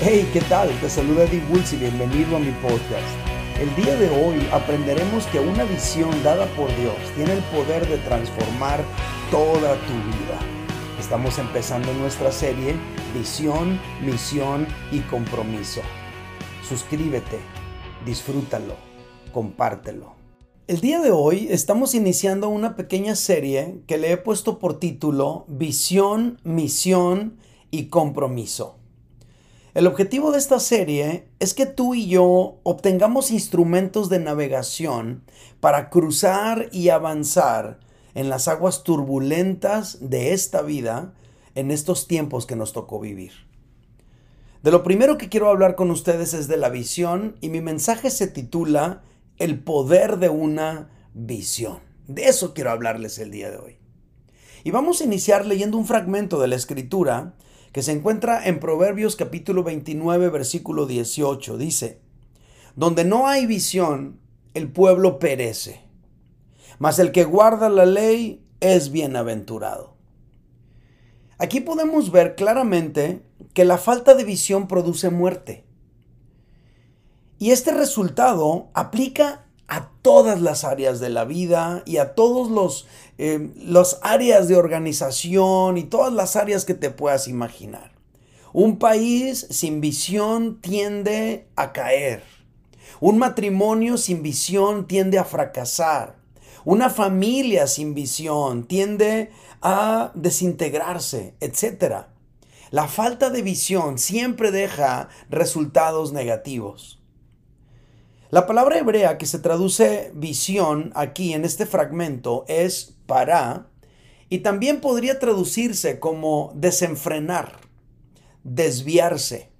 Hey, ¿qué tal? Te saluda Eddie Woods y bienvenido a mi podcast. El día de hoy aprenderemos que una visión dada por Dios tiene el poder de transformar toda tu vida. Estamos empezando nuestra serie Visión, Misión y Compromiso. Suscríbete, disfrútalo, compártelo. El día de hoy estamos iniciando una pequeña serie que le he puesto por título Visión, Misión y Compromiso. El objetivo de esta serie es que tú y yo obtengamos instrumentos de navegación para cruzar y avanzar en las aguas turbulentas de esta vida en estos tiempos que nos tocó vivir. De lo primero que quiero hablar con ustedes es de la visión y mi mensaje se titula El poder de una visión. De eso quiero hablarles el día de hoy. Y vamos a iniciar leyendo un fragmento de la escritura que se encuentra en Proverbios capítulo 29 versículo 18. Dice, donde no hay visión, el pueblo perece, mas el que guarda la ley es bienaventurado. Aquí podemos ver claramente que la falta de visión produce muerte. Y este resultado aplica a todas las áreas de la vida y a todos los eh, las áreas de organización y todas las áreas que te puedas imaginar. Un país sin visión tiende a caer. Un matrimonio sin visión tiende a fracasar. Una familia sin visión tiende a desintegrarse, etc. La falta de visión siempre deja resultados negativos. La palabra hebrea que se traduce visión aquí en este fragmento es para y también podría traducirse como desenfrenar, desviarse,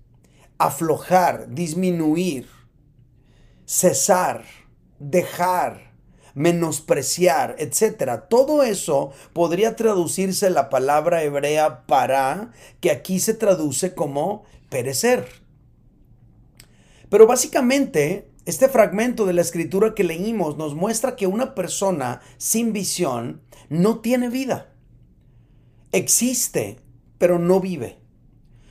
aflojar, disminuir, cesar, dejar, menospreciar, etc. Todo eso podría traducirse la palabra hebrea para, que aquí se traduce como perecer. Pero básicamente este fragmento de la escritura que leímos nos muestra que una persona sin visión no tiene vida. Existe, pero no vive.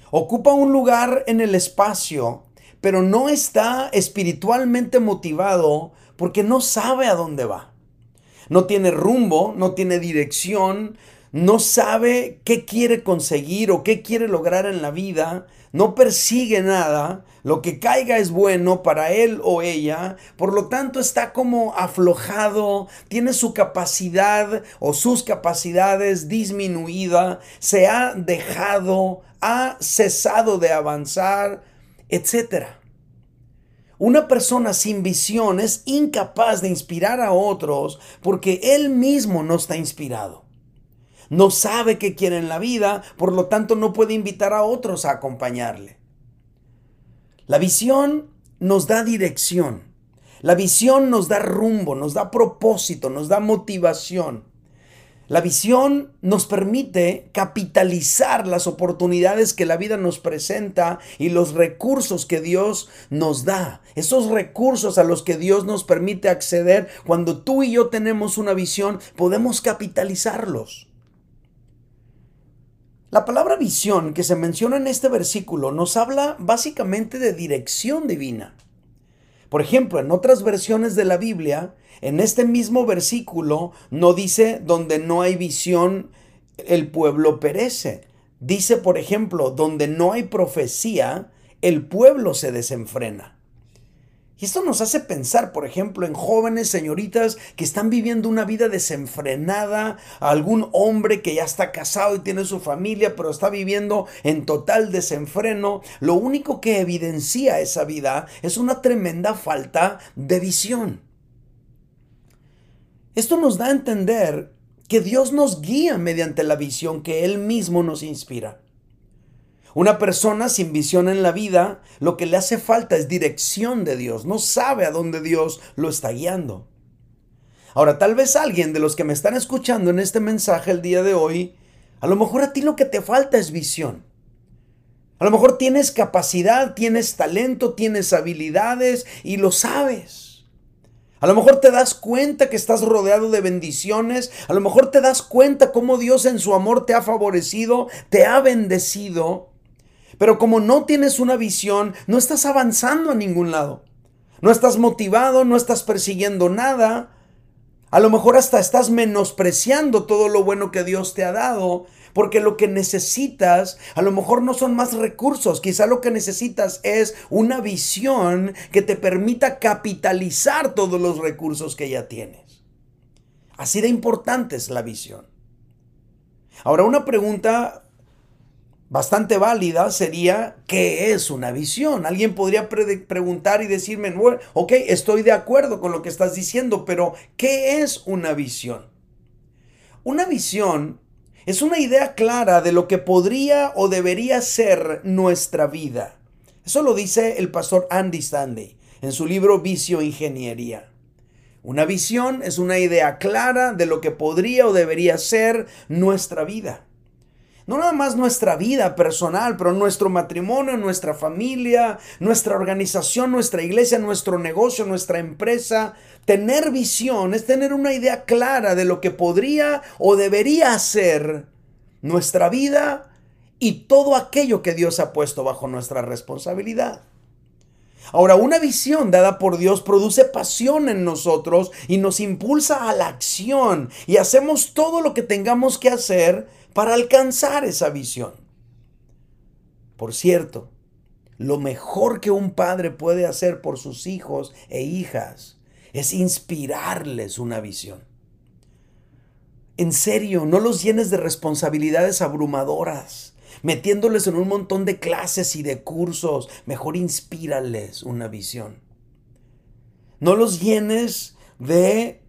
Ocupa un lugar en el espacio, pero no está espiritualmente motivado porque no sabe a dónde va. No tiene rumbo, no tiene dirección, no sabe qué quiere conseguir o qué quiere lograr en la vida, no persigue nada, lo que caiga es bueno para él o ella, por lo tanto está como aflojado, tiene su capacidad o sus capacidades disminuida, se ha dejado, ha cesado de avanzar, etc. Una persona sin visión es incapaz de inspirar a otros porque él mismo no está inspirado no sabe qué quiere en la vida, por lo tanto no puede invitar a otros a acompañarle. La visión nos da dirección. La visión nos da rumbo, nos da propósito, nos da motivación. La visión nos permite capitalizar las oportunidades que la vida nos presenta y los recursos que Dios nos da. Esos recursos a los que Dios nos permite acceder, cuando tú y yo tenemos una visión, podemos capitalizarlos. La palabra visión que se menciona en este versículo nos habla básicamente de dirección divina. Por ejemplo, en otras versiones de la Biblia, en este mismo versículo no dice donde no hay visión el pueblo perece. Dice, por ejemplo, donde no hay profecía, el pueblo se desenfrena. Y esto nos hace pensar, por ejemplo, en jóvenes señoritas que están viviendo una vida desenfrenada, algún hombre que ya está casado y tiene su familia, pero está viviendo en total desenfreno. Lo único que evidencia esa vida es una tremenda falta de visión. Esto nos da a entender que Dios nos guía mediante la visión que Él mismo nos inspira. Una persona sin visión en la vida, lo que le hace falta es dirección de Dios, no sabe a dónde Dios lo está guiando. Ahora, tal vez alguien de los que me están escuchando en este mensaje el día de hoy, a lo mejor a ti lo que te falta es visión. A lo mejor tienes capacidad, tienes talento, tienes habilidades y lo sabes. A lo mejor te das cuenta que estás rodeado de bendiciones. A lo mejor te das cuenta cómo Dios en su amor te ha favorecido, te ha bendecido. Pero como no tienes una visión, no estás avanzando a ningún lado. No estás motivado, no estás persiguiendo nada. A lo mejor hasta estás menospreciando todo lo bueno que Dios te ha dado, porque lo que necesitas a lo mejor no son más recursos, quizá lo que necesitas es una visión que te permita capitalizar todos los recursos que ya tienes. Así de importante es la visión. Ahora una pregunta bastante válida sería, ¿qué es una visión? Alguien podría preguntar y decirme, ok, estoy de acuerdo con lo que estás diciendo, pero ¿qué es una visión? Una visión es una idea clara de lo que podría o debería ser nuestra vida. Eso lo dice el pastor Andy Stanley en su libro Vicio Ingeniería. Una visión es una idea clara de lo que podría o debería ser nuestra vida no nada más nuestra vida personal, pero nuestro matrimonio, nuestra familia, nuestra organización, nuestra iglesia, nuestro negocio, nuestra empresa. Tener visión es tener una idea clara de lo que podría o debería ser nuestra vida y todo aquello que Dios ha puesto bajo nuestra responsabilidad. Ahora, una visión dada por Dios produce pasión en nosotros y nos impulsa a la acción y hacemos todo lo que tengamos que hacer para alcanzar esa visión. Por cierto, lo mejor que un padre puede hacer por sus hijos e hijas es inspirarles una visión. En serio, no los llenes de responsabilidades abrumadoras, metiéndoles en un montón de clases y de cursos. Mejor inspírales una visión. No los llenes de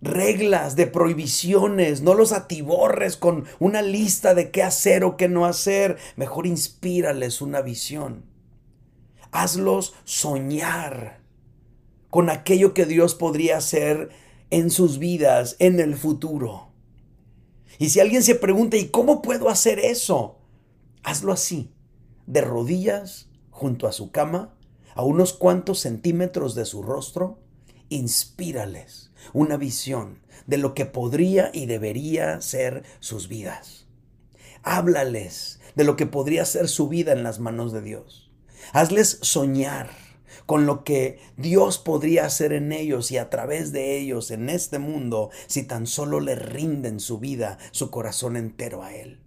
reglas, de prohibiciones, no los atiborres con una lista de qué hacer o qué no hacer, mejor inspírales una visión. Hazlos soñar con aquello que Dios podría hacer en sus vidas en el futuro. Y si alguien se pregunta, ¿y cómo puedo hacer eso? Hazlo así, de rodillas junto a su cama, a unos cuantos centímetros de su rostro, inspírales una visión de lo que podría y debería ser sus vidas. Háblales de lo que podría ser su vida en las manos de Dios. Hazles soñar con lo que Dios podría hacer en ellos y a través de ellos en este mundo si tan solo le rinden su vida, su corazón entero a Él.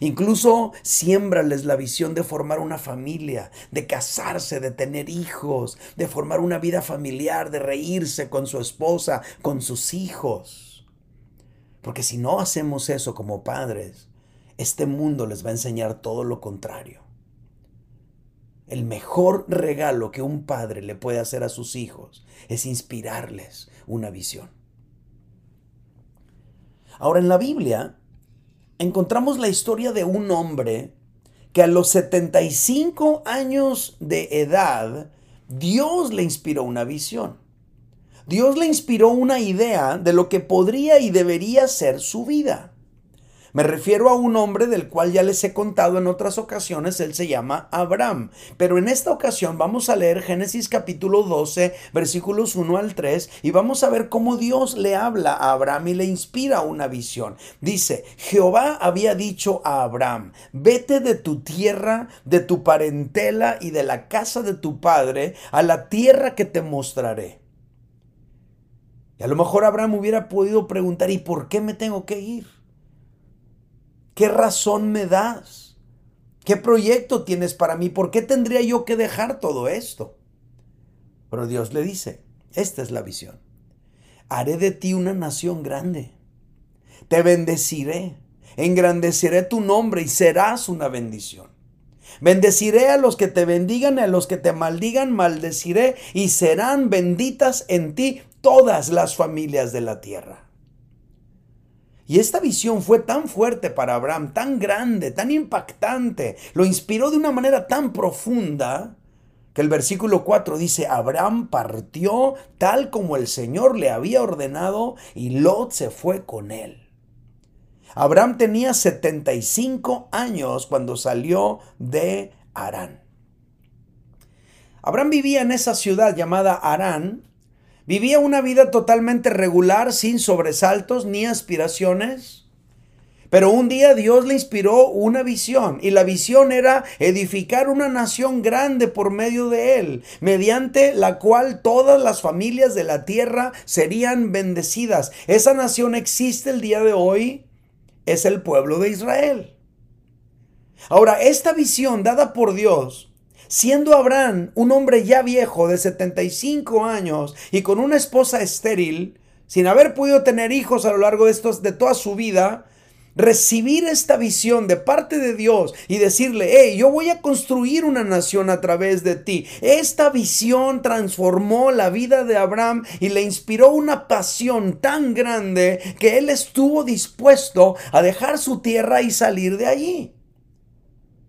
Incluso siémbrales la visión de formar una familia, de casarse, de tener hijos, de formar una vida familiar, de reírse con su esposa, con sus hijos. Porque si no hacemos eso como padres, este mundo les va a enseñar todo lo contrario. El mejor regalo que un padre le puede hacer a sus hijos es inspirarles una visión. Ahora en la Biblia encontramos la historia de un hombre que a los 75 años de edad, Dios le inspiró una visión. Dios le inspiró una idea de lo que podría y debería ser su vida. Me refiero a un hombre del cual ya les he contado en otras ocasiones, él se llama Abraham. Pero en esta ocasión vamos a leer Génesis capítulo 12, versículos 1 al 3, y vamos a ver cómo Dios le habla a Abraham y le inspira una visión. Dice, Jehová había dicho a Abraham, vete de tu tierra, de tu parentela y de la casa de tu padre a la tierra que te mostraré. Y a lo mejor Abraham hubiera podido preguntar, ¿y por qué me tengo que ir? ¿Qué razón me das? ¿Qué proyecto tienes para mí? ¿Por qué tendría yo que dejar todo esto? Pero Dios le dice, esta es la visión. Haré de ti una nación grande. Te bendeciré. Engrandeceré tu nombre y serás una bendición. Bendeciré a los que te bendigan y a los que te maldigan, maldeciré y serán benditas en ti todas las familias de la tierra. Y esta visión fue tan fuerte para Abraham, tan grande, tan impactante, lo inspiró de una manera tan profunda, que el versículo 4 dice, Abraham partió tal como el Señor le había ordenado y Lot se fue con él. Abraham tenía 75 años cuando salió de Arán. Abraham vivía en esa ciudad llamada Arán, Vivía una vida totalmente regular, sin sobresaltos ni aspiraciones. Pero un día Dios le inspiró una visión y la visión era edificar una nación grande por medio de él, mediante la cual todas las familias de la tierra serían bendecidas. Esa nación existe el día de hoy, es el pueblo de Israel. Ahora, esta visión dada por Dios, siendo Abraham un hombre ya viejo de 75 años y con una esposa estéril, sin haber podido tener hijos a lo largo de, estos, de toda su vida, recibir esta visión de parte de Dios y decirle, hey, yo voy a construir una nación a través de ti. Esta visión transformó la vida de Abraham y le inspiró una pasión tan grande que él estuvo dispuesto a dejar su tierra y salir de allí.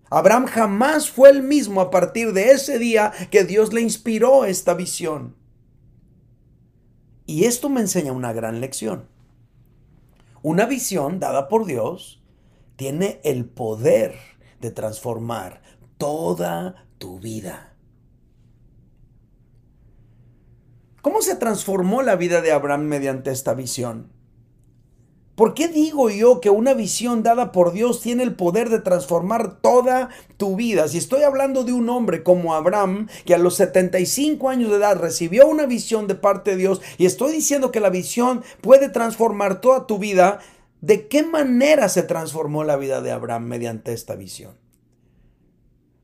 Abraham jamás fue el mismo a partir de ese día que Dios le inspiró esta visión. Y esto me enseña una gran lección. Una visión dada por Dios tiene el poder de transformar toda tu vida. ¿Cómo se transformó la vida de Abraham mediante esta visión? ¿Por qué digo yo que una visión dada por Dios tiene el poder de transformar toda tu vida? Si estoy hablando de un hombre como Abraham, que a los 75 años de edad recibió una visión de parte de Dios, y estoy diciendo que la visión puede transformar toda tu vida, ¿de qué manera se transformó la vida de Abraham mediante esta visión?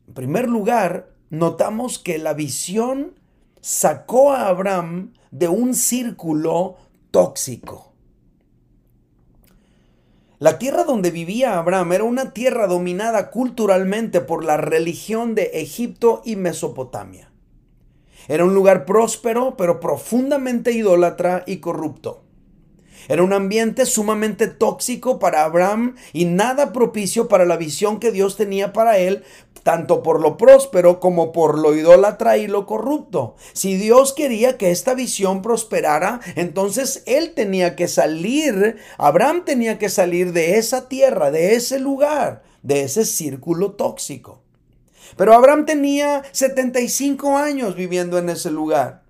En primer lugar, notamos que la visión sacó a Abraham de un círculo tóxico. La tierra donde vivía Abraham era una tierra dominada culturalmente por la religión de Egipto y Mesopotamia. Era un lugar próspero, pero profundamente idólatra y corrupto. Era un ambiente sumamente tóxico para Abraham y nada propicio para la visión que Dios tenía para él, tanto por lo próspero como por lo idólatra y lo corrupto. Si Dios quería que esta visión prosperara, entonces él tenía que salir, Abraham tenía que salir de esa tierra, de ese lugar, de ese círculo tóxico. Pero Abraham tenía 75 años viviendo en ese lugar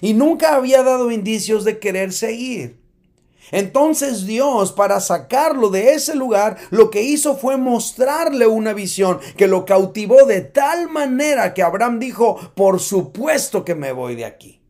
y nunca había dado indicios de querer seguir. Entonces Dios, para sacarlo de ese lugar, lo que hizo fue mostrarle una visión que lo cautivó de tal manera que Abraham dijo, por supuesto que me voy de aquí.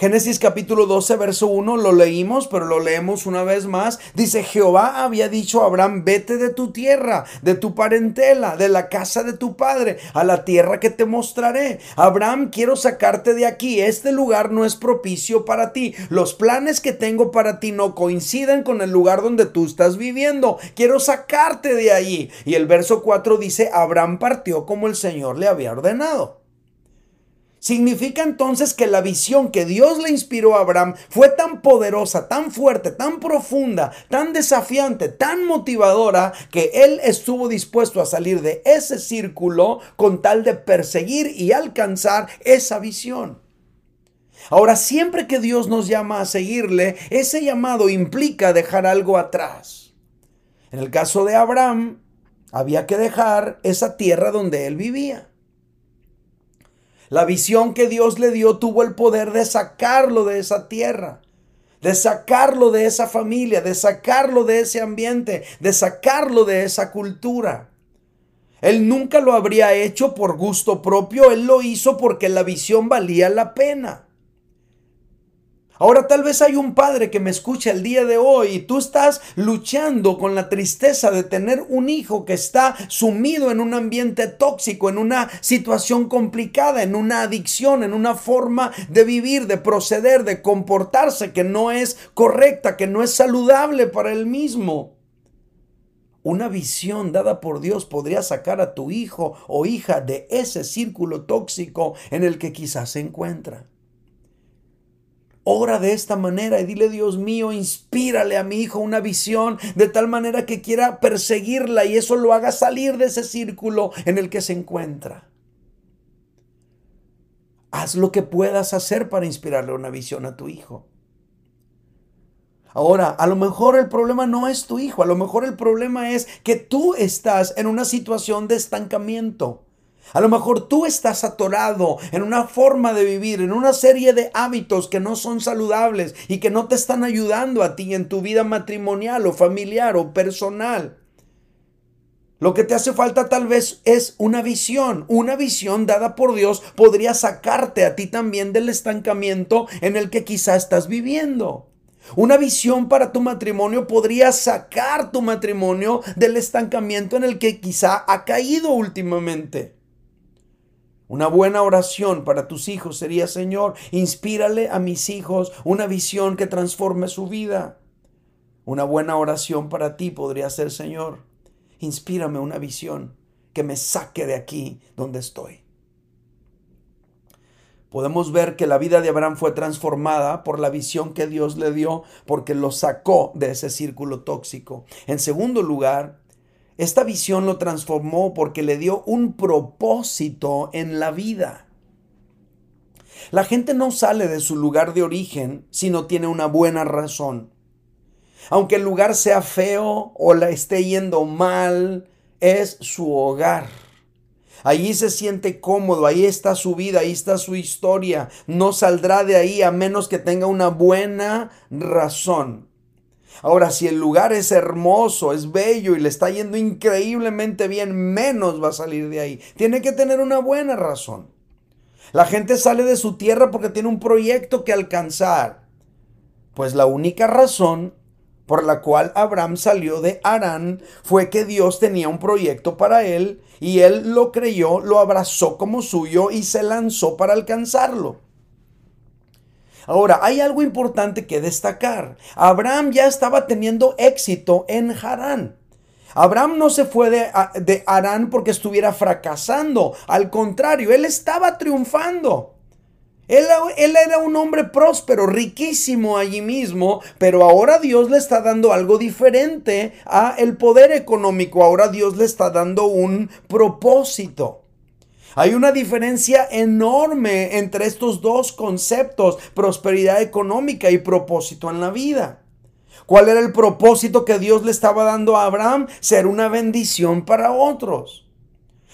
Génesis capítulo 12, verso 1 lo leímos, pero lo leemos una vez más. Dice, Jehová había dicho a Abraham, vete de tu tierra, de tu parentela, de la casa de tu padre, a la tierra que te mostraré. Abraham, quiero sacarte de aquí. Este lugar no es propicio para ti. Los planes que tengo para ti no coinciden con el lugar donde tú estás viviendo. Quiero sacarte de allí. Y el verso 4 dice, Abraham partió como el Señor le había ordenado. Significa entonces que la visión que Dios le inspiró a Abraham fue tan poderosa, tan fuerte, tan profunda, tan desafiante, tan motivadora, que él estuvo dispuesto a salir de ese círculo con tal de perseguir y alcanzar esa visión. Ahora, siempre que Dios nos llama a seguirle, ese llamado implica dejar algo atrás. En el caso de Abraham, había que dejar esa tierra donde él vivía. La visión que Dios le dio tuvo el poder de sacarlo de esa tierra, de sacarlo de esa familia, de sacarlo de ese ambiente, de sacarlo de esa cultura. Él nunca lo habría hecho por gusto propio, él lo hizo porque la visión valía la pena. Ahora tal vez hay un padre que me escucha el día de hoy y tú estás luchando con la tristeza de tener un hijo que está sumido en un ambiente tóxico, en una situación complicada, en una adicción, en una forma de vivir, de proceder, de comportarse que no es correcta, que no es saludable para él mismo. Una visión dada por Dios podría sacar a tu hijo o hija de ese círculo tóxico en el que quizás se encuentra. Ora de esta manera y dile, Dios mío, inspírale a mi hijo una visión de tal manera que quiera perseguirla y eso lo haga salir de ese círculo en el que se encuentra. Haz lo que puedas hacer para inspirarle una visión a tu hijo. Ahora, a lo mejor el problema no es tu hijo, a lo mejor el problema es que tú estás en una situación de estancamiento. A lo mejor tú estás atorado en una forma de vivir, en una serie de hábitos que no son saludables y que no te están ayudando a ti en tu vida matrimonial o familiar o personal. Lo que te hace falta tal vez es una visión. Una visión dada por Dios podría sacarte a ti también del estancamiento en el que quizá estás viviendo. Una visión para tu matrimonio podría sacar tu matrimonio del estancamiento en el que quizá ha caído últimamente. Una buena oración para tus hijos sería, Señor, inspírale a mis hijos una visión que transforme su vida. Una buena oración para ti podría ser, Señor, inspírame una visión que me saque de aquí donde estoy. Podemos ver que la vida de Abraham fue transformada por la visión que Dios le dio porque lo sacó de ese círculo tóxico. En segundo lugar, esta visión lo transformó porque le dio un propósito en la vida. La gente no sale de su lugar de origen si no tiene una buena razón. Aunque el lugar sea feo o la esté yendo mal, es su hogar. Allí se siente cómodo, ahí está su vida, ahí está su historia. No saldrá de ahí a menos que tenga una buena razón. Ahora, si el lugar es hermoso, es bello y le está yendo increíblemente bien, menos va a salir de ahí. Tiene que tener una buena razón. La gente sale de su tierra porque tiene un proyecto que alcanzar. Pues la única razón por la cual Abraham salió de Arán fue que Dios tenía un proyecto para él y él lo creyó, lo abrazó como suyo y se lanzó para alcanzarlo. Ahora, hay algo importante que destacar. Abraham ya estaba teniendo éxito en Harán. Abraham no se fue de, de Arán porque estuviera fracasando. Al contrario, él estaba triunfando. Él, era un hombre próspero, riquísimo allí mismo, pero ahora Dios le está dando algo diferente a el poder económico. Ahora Dios le está dando un propósito. Hay una diferencia enorme entre estos dos conceptos, prosperidad económica y propósito en la vida. ¿Cuál era el propósito que Dios le estaba dando a Abraham? Ser una bendición para otros.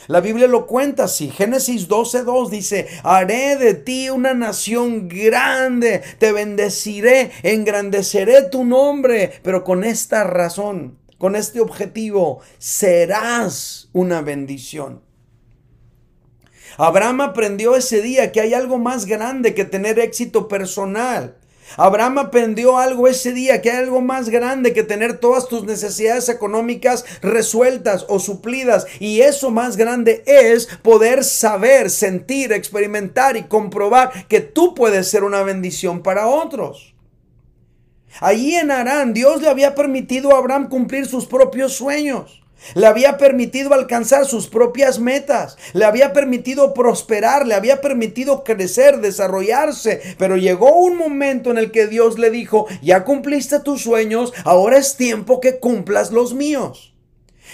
La Biblia lo cuenta así. Génesis 12:2 dice, haré de ti una nación grande, te bendeciré, engrandeceré tu nombre, pero con esta razón, con este objetivo, serás una bendición. Abraham aprendió ese día que hay algo más grande que tener éxito personal. Abraham aprendió algo ese día, que hay algo más grande que tener todas tus necesidades económicas resueltas o suplidas. Y eso más grande es poder saber, sentir, experimentar y comprobar que tú puedes ser una bendición para otros. Allí en Arán, Dios le había permitido a Abraham cumplir sus propios sueños. Le había permitido alcanzar sus propias metas, le había permitido prosperar, le había permitido crecer, desarrollarse, pero llegó un momento en el que Dios le dijo, ya cumpliste tus sueños, ahora es tiempo que cumplas los míos.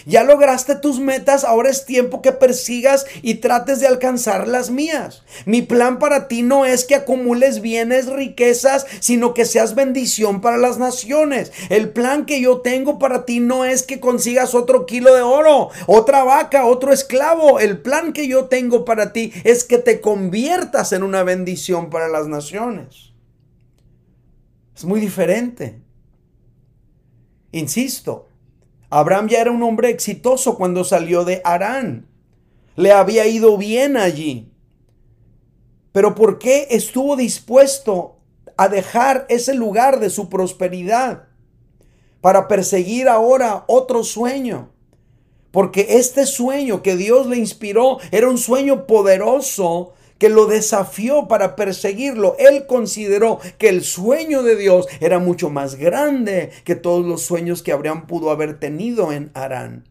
Ya lograste tus metas, ahora es tiempo que persigas y trates de alcanzar las mías. Mi plan para ti no es que acumules bienes, riquezas, sino que seas bendición para las naciones. El plan que yo tengo para ti no es que consigas otro kilo de oro, otra vaca, otro esclavo. El plan que yo tengo para ti es que te conviertas en una bendición para las naciones. Es muy diferente. Insisto, Abraham ya era un hombre exitoso cuando salió de Arán. Le había ido bien allí. Pero ¿por qué estuvo dispuesto a dejar ese lugar de su prosperidad para perseguir ahora otro sueño? Porque este sueño que Dios le inspiró era un sueño poderoso que lo desafió para perseguirlo. Él consideró que el sueño de Dios era mucho más grande que todos los sueños que Abraham pudo haber tenido en Arán.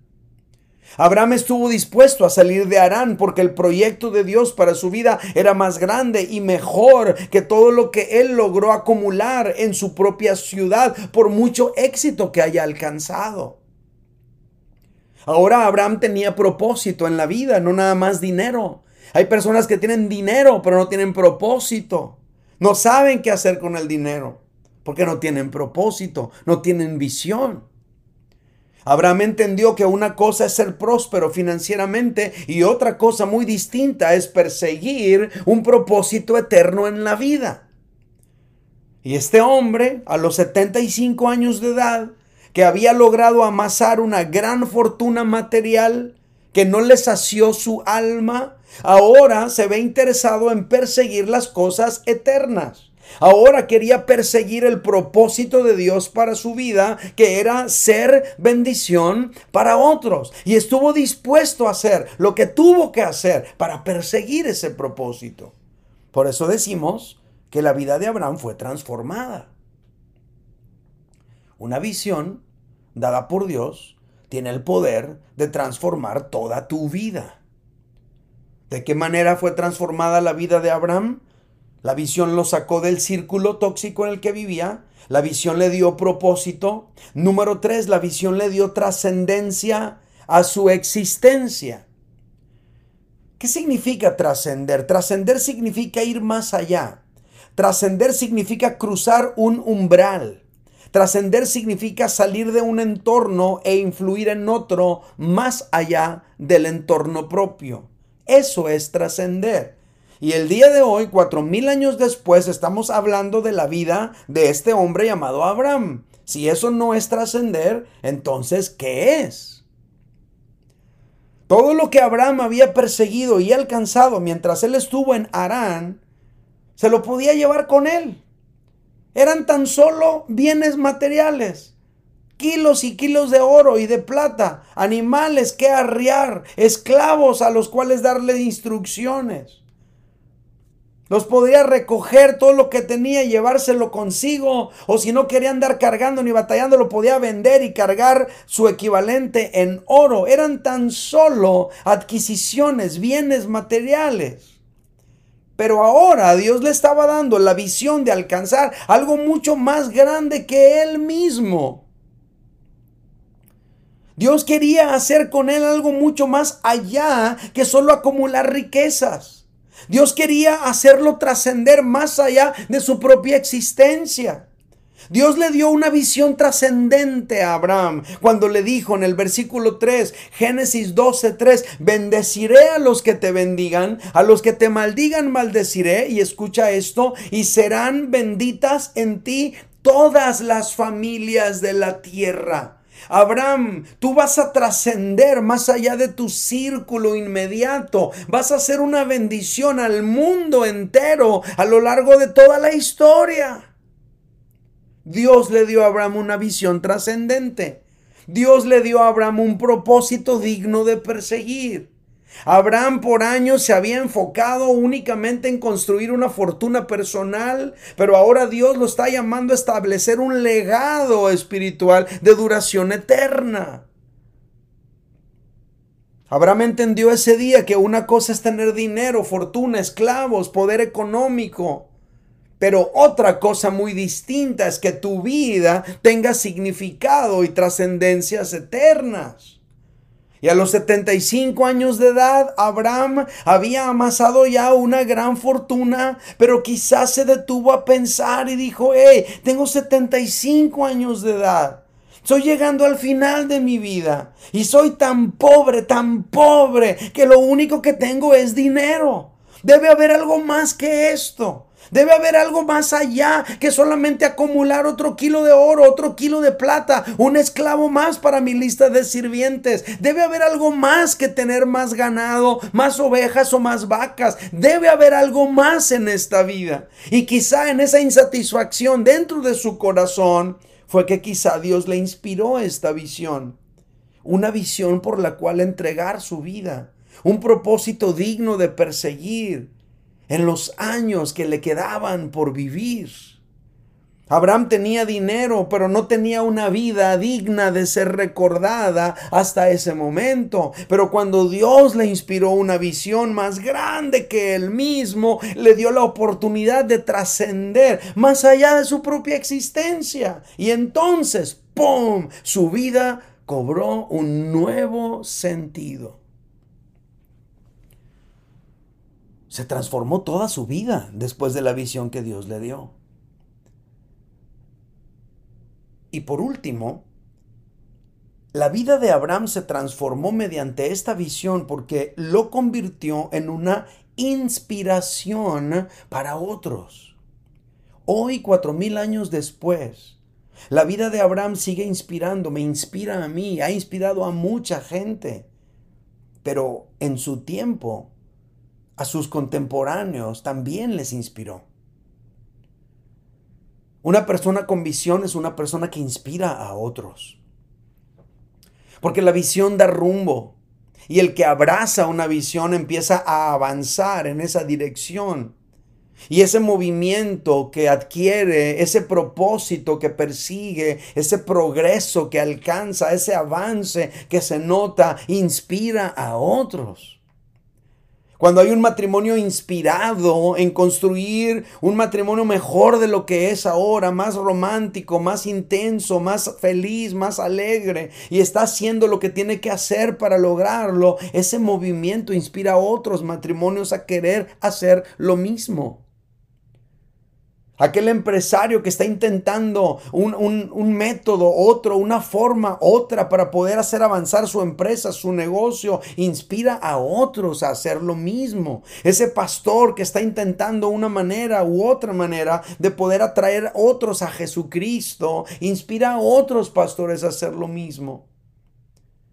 Abraham estuvo dispuesto a salir de Arán porque el proyecto de Dios para su vida era más grande y mejor que todo lo que él logró acumular en su propia ciudad por mucho éxito que haya alcanzado. Ahora Abraham tenía propósito en la vida, no nada más dinero. Hay personas que tienen dinero, pero no tienen propósito. No saben qué hacer con el dinero, porque no tienen propósito, no tienen visión. Abraham entendió que una cosa es ser próspero financieramente y otra cosa muy distinta es perseguir un propósito eterno en la vida. Y este hombre, a los 75 años de edad, que había logrado amasar una gran fortuna material, que no le sació su alma, ahora se ve interesado en perseguir las cosas eternas. Ahora quería perseguir el propósito de Dios para su vida, que era ser bendición para otros. Y estuvo dispuesto a hacer lo que tuvo que hacer para perseguir ese propósito. Por eso decimos que la vida de Abraham fue transformada. Una visión dada por Dios tiene el poder de transformar toda tu vida. ¿De qué manera fue transformada la vida de Abraham? La visión lo sacó del círculo tóxico en el que vivía. La visión le dio propósito. Número tres, la visión le dio trascendencia a su existencia. ¿Qué significa trascender? Trascender significa ir más allá. Trascender significa cruzar un umbral. Trascender significa salir de un entorno e influir en otro más allá del entorno propio. Eso es trascender. Y el día de hoy, cuatro mil años después, estamos hablando de la vida de este hombre llamado Abraham. Si eso no es trascender, entonces, ¿qué es? Todo lo que Abraham había perseguido y alcanzado mientras él estuvo en Arán, se lo podía llevar con él. Eran tan solo bienes materiales kilos y kilos de oro y de plata, animales que arriar, esclavos a los cuales darle instrucciones. Los podría recoger todo lo que tenía y llevárselo consigo. O si no quería andar cargando ni batallando, lo podía vender y cargar su equivalente en oro. Eran tan solo adquisiciones, bienes materiales. Pero ahora Dios le estaba dando la visión de alcanzar algo mucho más grande que él mismo. Dios quería hacer con él algo mucho más allá que solo acumular riquezas. Dios quería hacerlo trascender más allá de su propia existencia. Dios le dio una visión trascendente a Abraham cuando le dijo en el versículo 3, Génesis 12, 3, bendeciré a los que te bendigan, a los que te maldigan maldeciré, y escucha esto, y serán benditas en ti todas las familias de la tierra. Abraham, tú vas a trascender más allá de tu círculo inmediato. Vas a ser una bendición al mundo entero a lo largo de toda la historia. Dios le dio a Abraham una visión trascendente. Dios le dio a Abraham un propósito digno de perseguir. Abraham por años se había enfocado únicamente en construir una fortuna personal, pero ahora Dios lo está llamando a establecer un legado espiritual de duración eterna. Abraham entendió ese día que una cosa es tener dinero, fortuna, esclavos, poder económico, pero otra cosa muy distinta es que tu vida tenga significado y trascendencias eternas. Y a los 75 años de edad, Abraham había amasado ya una gran fortuna, pero quizás se detuvo a pensar y dijo, hey, tengo 75 años de edad. Estoy llegando al final de mi vida y soy tan pobre, tan pobre, que lo único que tengo es dinero. Debe haber algo más que esto. Debe haber algo más allá que solamente acumular otro kilo de oro, otro kilo de plata, un esclavo más para mi lista de sirvientes. Debe haber algo más que tener más ganado, más ovejas o más vacas. Debe haber algo más en esta vida. Y quizá en esa insatisfacción dentro de su corazón fue que quizá Dios le inspiró esta visión. Una visión por la cual entregar su vida. Un propósito digno de perseguir en los años que le quedaban por vivir. Abraham tenía dinero, pero no tenía una vida digna de ser recordada hasta ese momento. Pero cuando Dios le inspiró una visión más grande que él mismo, le dio la oportunidad de trascender más allá de su propia existencia. Y entonces, ¡pum!, su vida cobró un nuevo sentido. Se transformó toda su vida después de la visión que Dios le dio. Y por último, la vida de Abraham se transformó mediante esta visión porque lo convirtió en una inspiración para otros. Hoy, cuatro mil años después, la vida de Abraham sigue inspirando, me inspira a mí, ha inspirado a mucha gente. Pero en su tiempo, a sus contemporáneos también les inspiró. Una persona con visión es una persona que inspira a otros. Porque la visión da rumbo. Y el que abraza una visión empieza a avanzar en esa dirección. Y ese movimiento que adquiere, ese propósito que persigue, ese progreso que alcanza, ese avance que se nota, inspira a otros. Cuando hay un matrimonio inspirado en construir un matrimonio mejor de lo que es ahora, más romántico, más intenso, más feliz, más alegre, y está haciendo lo que tiene que hacer para lograrlo, ese movimiento inspira a otros matrimonios a querer hacer lo mismo. Aquel empresario que está intentando un, método, otro, una forma, otra para poder hacer avanzar su empresa, su negocio, inspira a otros a hacer lo mismo. Ese pastor que está intentando una manera u otra manera de poder atraer otros a Jesucristo, inspira a otros pastores a hacer lo mismo.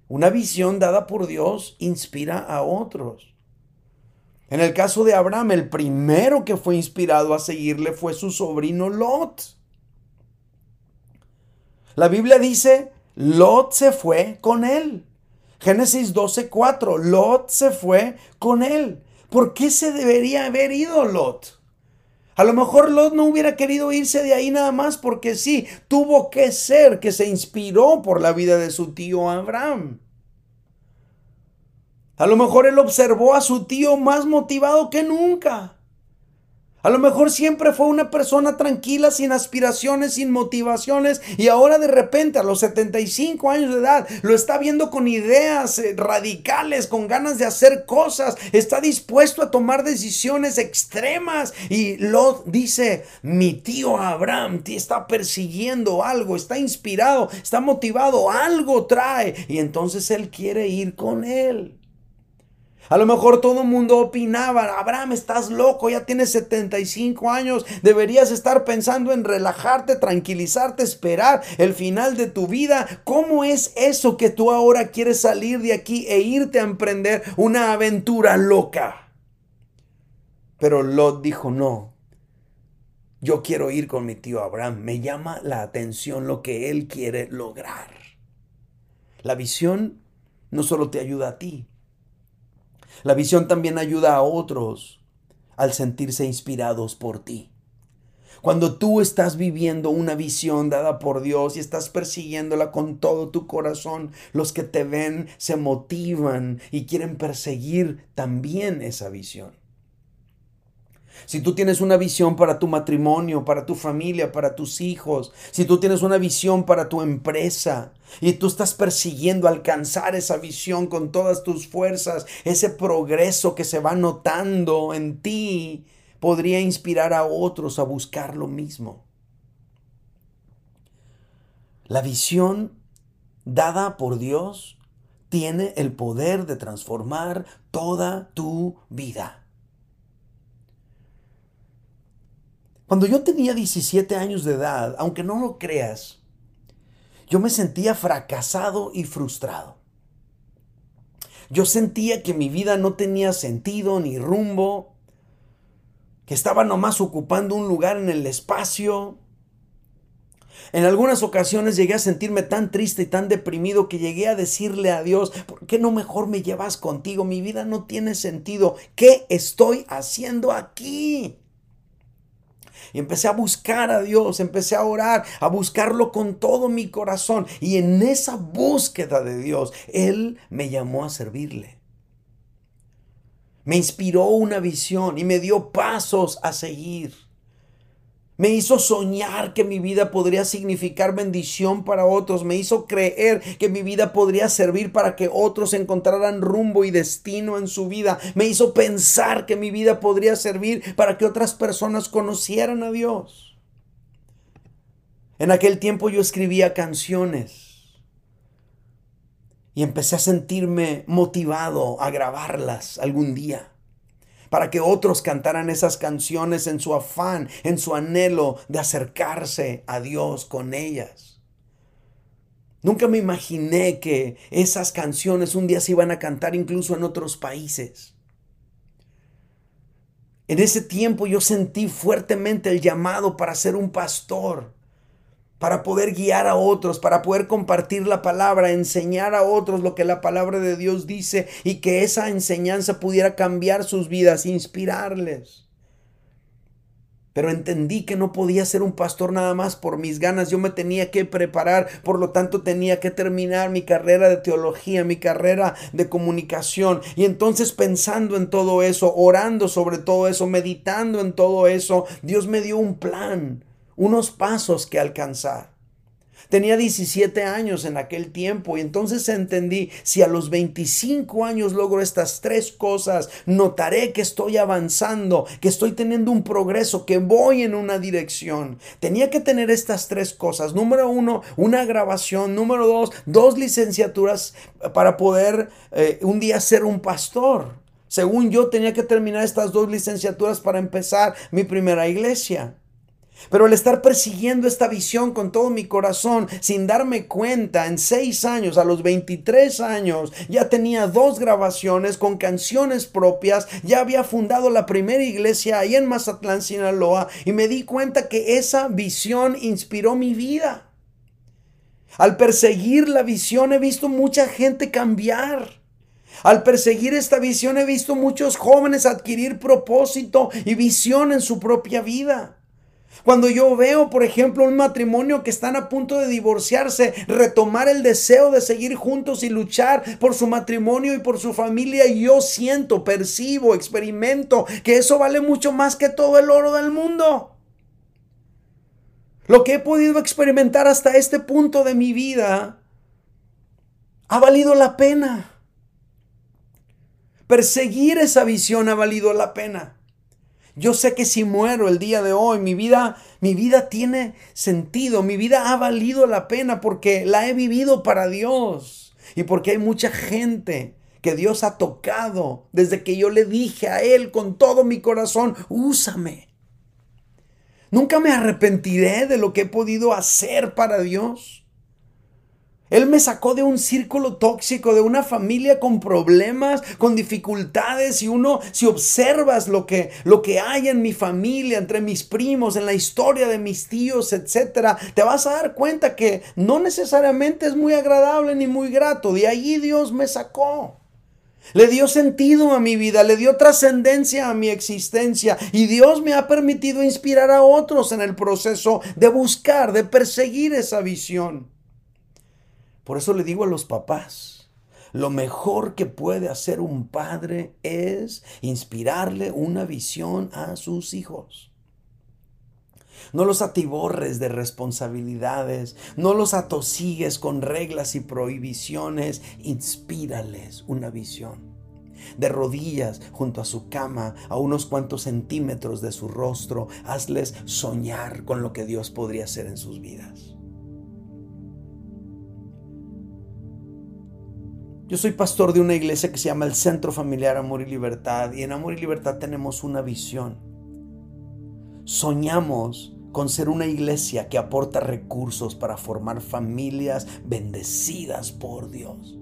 Una visión dada por Dios inspira a otros. En el caso de Abraham, el primero que fue inspirado a seguirle fue su sobrino Lot. La Biblia dice, Lot se fue con él. Génesis 12:4, Lot se fue con él. ¿Por qué se debería haber ido Lot? A lo mejor Lot no hubiera querido irse de ahí nada más porque sí, tuvo que ser que se inspiró por la vida de su tío Abraham. A lo mejor él observó a su tío más motivado que nunca. A lo mejor siempre fue una persona tranquila, sin aspiraciones, sin motivaciones, y ahora de repente a los 75 años de edad lo está viendo con ideas eh, radicales, con ganas de hacer cosas, está dispuesto a tomar decisiones extremas. Y Lot dice, mi tío Abraham te está persiguiendo algo, está inspirado, está motivado, algo trae, y entonces él quiere ir con él. A lo mejor todo el mundo opinaba, Abraham, estás loco, ya tienes 75 años, deberías estar pensando en relajarte, tranquilizarte, esperar el final de tu vida. ¿Cómo es eso que tú ahora quieres salir de aquí e irte a emprender una aventura loca? Pero Lot dijo, no, yo quiero ir con mi tío Abraham, me llama la atención lo que él quiere lograr. La visión no solo te ayuda a ti, la visión también ayuda a otros al sentirse inspirados por ti. Cuando tú estás viviendo una visión dada por Dios y estás persiguiéndola con todo tu corazón, los que te ven se motivan y quieren perseguir también esa visión. Si tú tienes una visión para tu matrimonio, para tu familia, para tus hijos, si tú tienes una visión para tu empresa y tú estás persiguiendo alcanzar esa visión con todas tus fuerzas, ese progreso que se va notando en ti, podría inspirar a otros a buscar lo mismo. La visión dada por Dios tiene el poder de transformar toda tu vida. Cuando yo tenía 17 años de edad, aunque no lo creas, yo me sentía fracasado y frustrado. Yo sentía que mi vida no tenía sentido ni rumbo, que estaba nomás ocupando un lugar en el espacio. En algunas ocasiones llegué a sentirme tan triste y tan deprimido que llegué a decirle a Dios, ¿por qué no mejor me llevas contigo? Mi vida no tiene sentido. ¿Qué estoy haciendo aquí? Y empecé a buscar a Dios, empecé a orar, a buscarlo con todo mi corazón. Y en esa búsqueda de Dios, Él me llamó a servirle. Me inspiró una visión y me dio pasos a seguir. Me hizo soñar que mi vida podría significar bendición para otros. Me hizo creer que mi vida podría servir para que otros encontraran rumbo y destino en su vida. Me hizo pensar que mi vida podría servir para que otras personas conocieran a Dios. En aquel tiempo yo escribía canciones. Y empecé a sentirme motivado a grabarlas algún día para que otros cantaran esas canciones en su afán, en su anhelo de acercarse a Dios con ellas. Nunca me imaginé que esas canciones un día se iban a cantar incluso en otros países. En ese tiempo yo sentí fuertemente el llamado para ser un pastor para poder guiar a otros, para poder compartir la palabra, enseñar a otros lo que la palabra de Dios dice y que esa enseñanza pudiera cambiar sus vidas, inspirarles. Pero entendí que no podía ser un pastor nada más por mis ganas, yo me tenía que preparar, por lo tanto tenía que terminar mi carrera de teología, mi carrera de comunicación. Y entonces pensando en todo eso, orando sobre todo eso, meditando en todo eso, Dios me dio un plan unos pasos que alcanzar. Tenía 17 años en aquel tiempo y entonces entendí, si a los 25 años logro estas tres cosas, notaré que estoy avanzando, que estoy teniendo un progreso, que voy en una dirección. Tenía que tener estas tres cosas. Número uno, una grabación. Número dos, dos licenciaturas para poder eh, un día ser un pastor. Según yo, tenía que terminar estas dos licenciaturas para empezar mi primera iglesia. Pero al estar persiguiendo esta visión con todo mi corazón, sin darme cuenta, en seis años, a los 23 años, ya tenía dos grabaciones con canciones propias, ya había fundado la primera iglesia ahí en Mazatlán, Sinaloa, y me di cuenta que esa visión inspiró mi vida. Al perseguir la visión he visto mucha gente cambiar. Al perseguir esta visión he visto muchos jóvenes adquirir propósito y visión en su propia vida. Cuando yo veo, por ejemplo, un matrimonio que están a punto de divorciarse, retomar el deseo de seguir juntos y luchar por su matrimonio y por su familia, yo siento, percibo, experimento que eso vale mucho más que todo el oro del mundo. Lo que he podido experimentar hasta este punto de mi vida ha valido la pena. Perseguir esa visión ha valido la pena. Yo sé que si muero el día de hoy, mi vida, mi vida tiene sentido, mi vida ha valido la pena porque la he vivido para Dios y porque hay mucha gente que Dios ha tocado desde que yo le dije a Él con todo mi corazón, úsame. Nunca me arrepentiré de lo que he podido hacer para Dios. Él me sacó de un círculo tóxico, de una familia con problemas, con dificultades. Y uno, si observas lo que, lo que hay en mi familia, entre mis primos, en la historia de mis tíos, etcétera, te vas a dar cuenta que no necesariamente es muy agradable ni muy grato. De allí Dios me sacó. Le dio sentido a mi vida, le dio trascendencia a mi existencia y Dios me ha permitido inspirar a otros en el proceso de buscar, de perseguir esa visión. Por eso le digo a los papás, lo mejor que puede hacer un padre es inspirarle una visión a sus hijos. No los atiborres de responsabilidades, no los atosigues con reglas y prohibiciones, inspírales una visión. De rodillas junto a su cama, a unos cuantos centímetros de su rostro, hazles soñar con lo que Dios podría hacer en sus vidas. Yo soy pastor de una iglesia que se llama el Centro Familiar Amor y Libertad y en Amor y Libertad tenemos una visión. Soñamos con ser una iglesia que aporta recursos para formar familias bendecidas por Dios.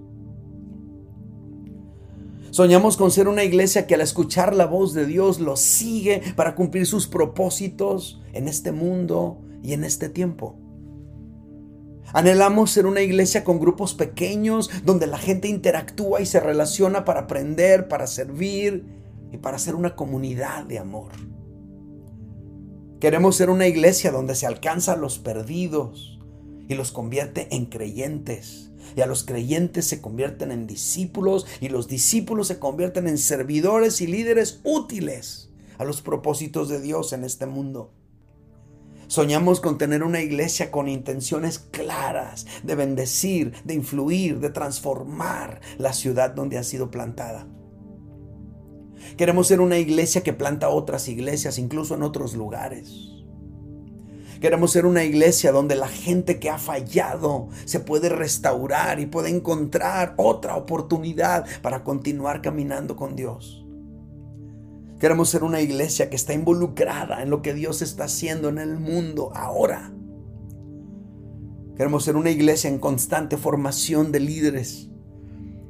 Soñamos con ser una iglesia que al escuchar la voz de Dios lo sigue para cumplir sus propósitos en este mundo y en este tiempo. Anhelamos ser una iglesia con grupos pequeños donde la gente interactúa y se relaciona para aprender, para servir y para ser una comunidad de amor. Queremos ser una iglesia donde se alcanza a los perdidos y los convierte en creyentes. Y a los creyentes se convierten en discípulos y los discípulos se convierten en servidores y líderes útiles a los propósitos de Dios en este mundo. Soñamos con tener una iglesia con intenciones claras de bendecir, de influir, de transformar la ciudad donde ha sido plantada. Queremos ser una iglesia que planta otras iglesias, incluso en otros lugares. Queremos ser una iglesia donde la gente que ha fallado se puede restaurar y puede encontrar otra oportunidad para continuar caminando con Dios. Queremos ser una iglesia que está involucrada en lo que Dios está haciendo en el mundo ahora. Queremos ser una iglesia en constante formación de líderes.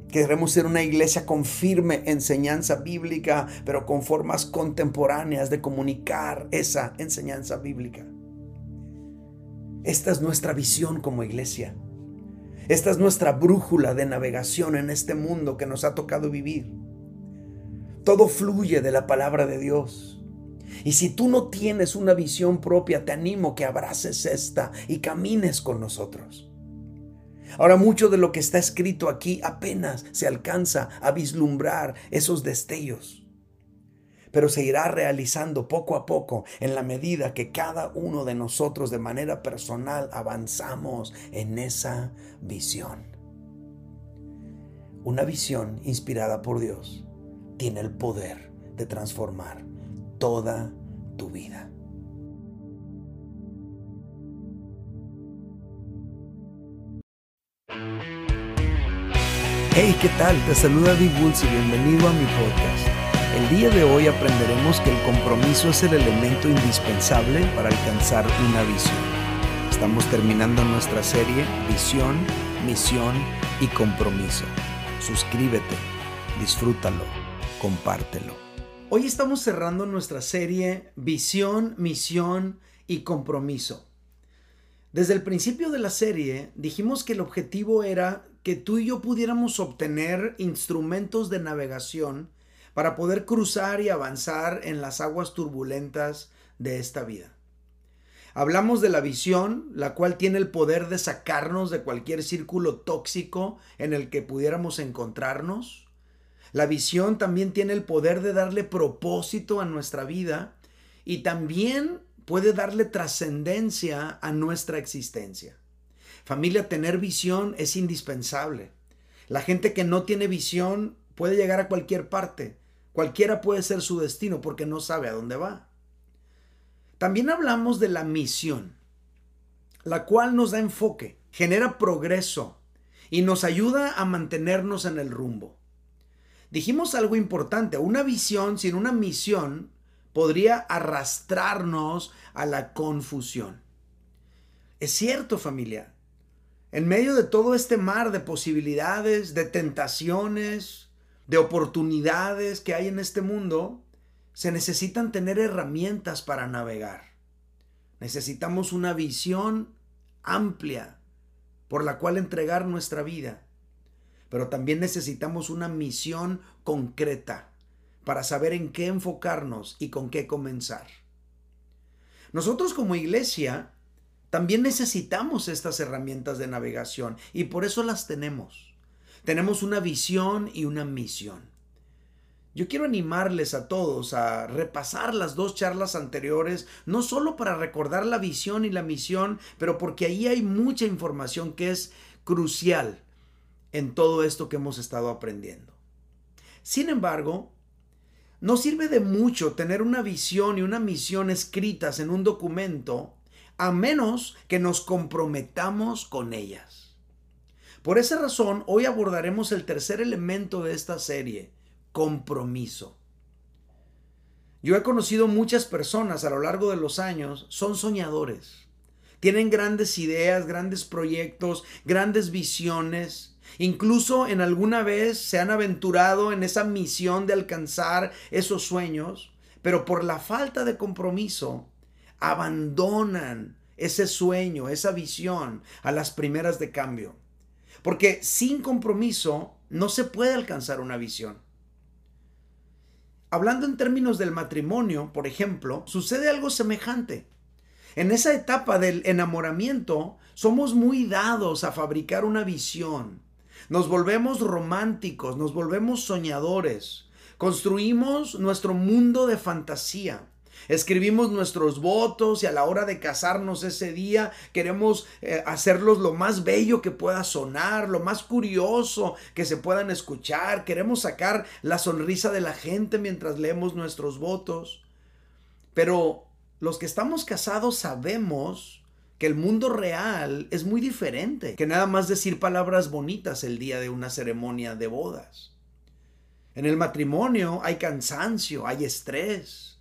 Queremos ser una iglesia con firme enseñanza bíblica, pero con formas contemporáneas de comunicar esa enseñanza bíblica. Esta es nuestra visión como iglesia. Esta es nuestra brújula de navegación en este mundo que nos ha tocado vivir. Todo fluye de la palabra de Dios. Y si tú no tienes una visión propia, te animo que abraces esta y camines con nosotros. Ahora mucho de lo que está escrito aquí apenas se alcanza a vislumbrar esos destellos, pero se irá realizando poco a poco en la medida que cada uno de nosotros de manera personal avanzamos en esa visión. Una visión inspirada por Dios tiene el poder de transformar toda tu vida. Hey, ¿qué tal? Te saluda Di y bienvenido a mi podcast. El día de hoy aprenderemos que el compromiso es el elemento indispensable para alcanzar una visión. Estamos terminando nuestra serie Visión, Misión y Compromiso. Suscríbete, disfrútalo compártelo. Hoy estamos cerrando nuestra serie Visión, Misión y Compromiso. Desde el principio de la serie dijimos que el objetivo era que tú y yo pudiéramos obtener instrumentos de navegación para poder cruzar y avanzar en las aguas turbulentas de esta vida. Hablamos de la visión, la cual tiene el poder de sacarnos de cualquier círculo tóxico en el que pudiéramos encontrarnos. La visión también tiene el poder de darle propósito a nuestra vida y también puede darle trascendencia a nuestra existencia. Familia, tener visión es indispensable. La gente que no tiene visión puede llegar a cualquier parte. Cualquiera puede ser su destino porque no sabe a dónde va. También hablamos de la misión, la cual nos da enfoque, genera progreso y nos ayuda a mantenernos en el rumbo dijimos algo importante, una visión sin una misión podría arrastrarnos a la confusión. Es cierto familia, en medio de todo este mar de posibilidades, de tentaciones, de oportunidades que hay en este mundo, se necesitan tener herramientas para navegar. Necesitamos una visión amplia por la cual entregar nuestra vida pero también necesitamos una misión concreta para saber en qué enfocarnos y con qué comenzar. Nosotros como iglesia también necesitamos estas herramientas de navegación y por eso las tenemos. Tenemos una visión y una misión. Yo quiero animarles a todos a repasar las dos charlas anteriores, no solo para recordar la visión y la misión, pero porque ahí hay mucha información que es crucial en todo esto que hemos estado aprendiendo. Sin embargo, no sirve de mucho tener una visión y una misión escritas en un documento a menos que nos comprometamos con ellas. Por esa razón, hoy abordaremos el tercer elemento de esta serie, compromiso. Yo he conocido muchas personas a lo largo de los años, son soñadores, tienen grandes ideas, grandes proyectos, grandes visiones, Incluso en alguna vez se han aventurado en esa misión de alcanzar esos sueños, pero por la falta de compromiso abandonan ese sueño, esa visión a las primeras de cambio. Porque sin compromiso no se puede alcanzar una visión. Hablando en términos del matrimonio, por ejemplo, sucede algo semejante. En esa etapa del enamoramiento somos muy dados a fabricar una visión, nos volvemos románticos, nos volvemos soñadores, construimos nuestro mundo de fantasía. Escribimos nuestros votos y a la hora de casarnos ese día queremos eh, hacerlos lo más bello que pueda sonar, lo más curioso que se puedan escuchar. Queremos sacar la sonrisa de la gente mientras leemos nuestros votos. Pero los que estamos casados sabemos que el mundo real es muy diferente que nada más decir palabras bonitas el día de una ceremonia de bodas. En el matrimonio hay cansancio, hay estrés,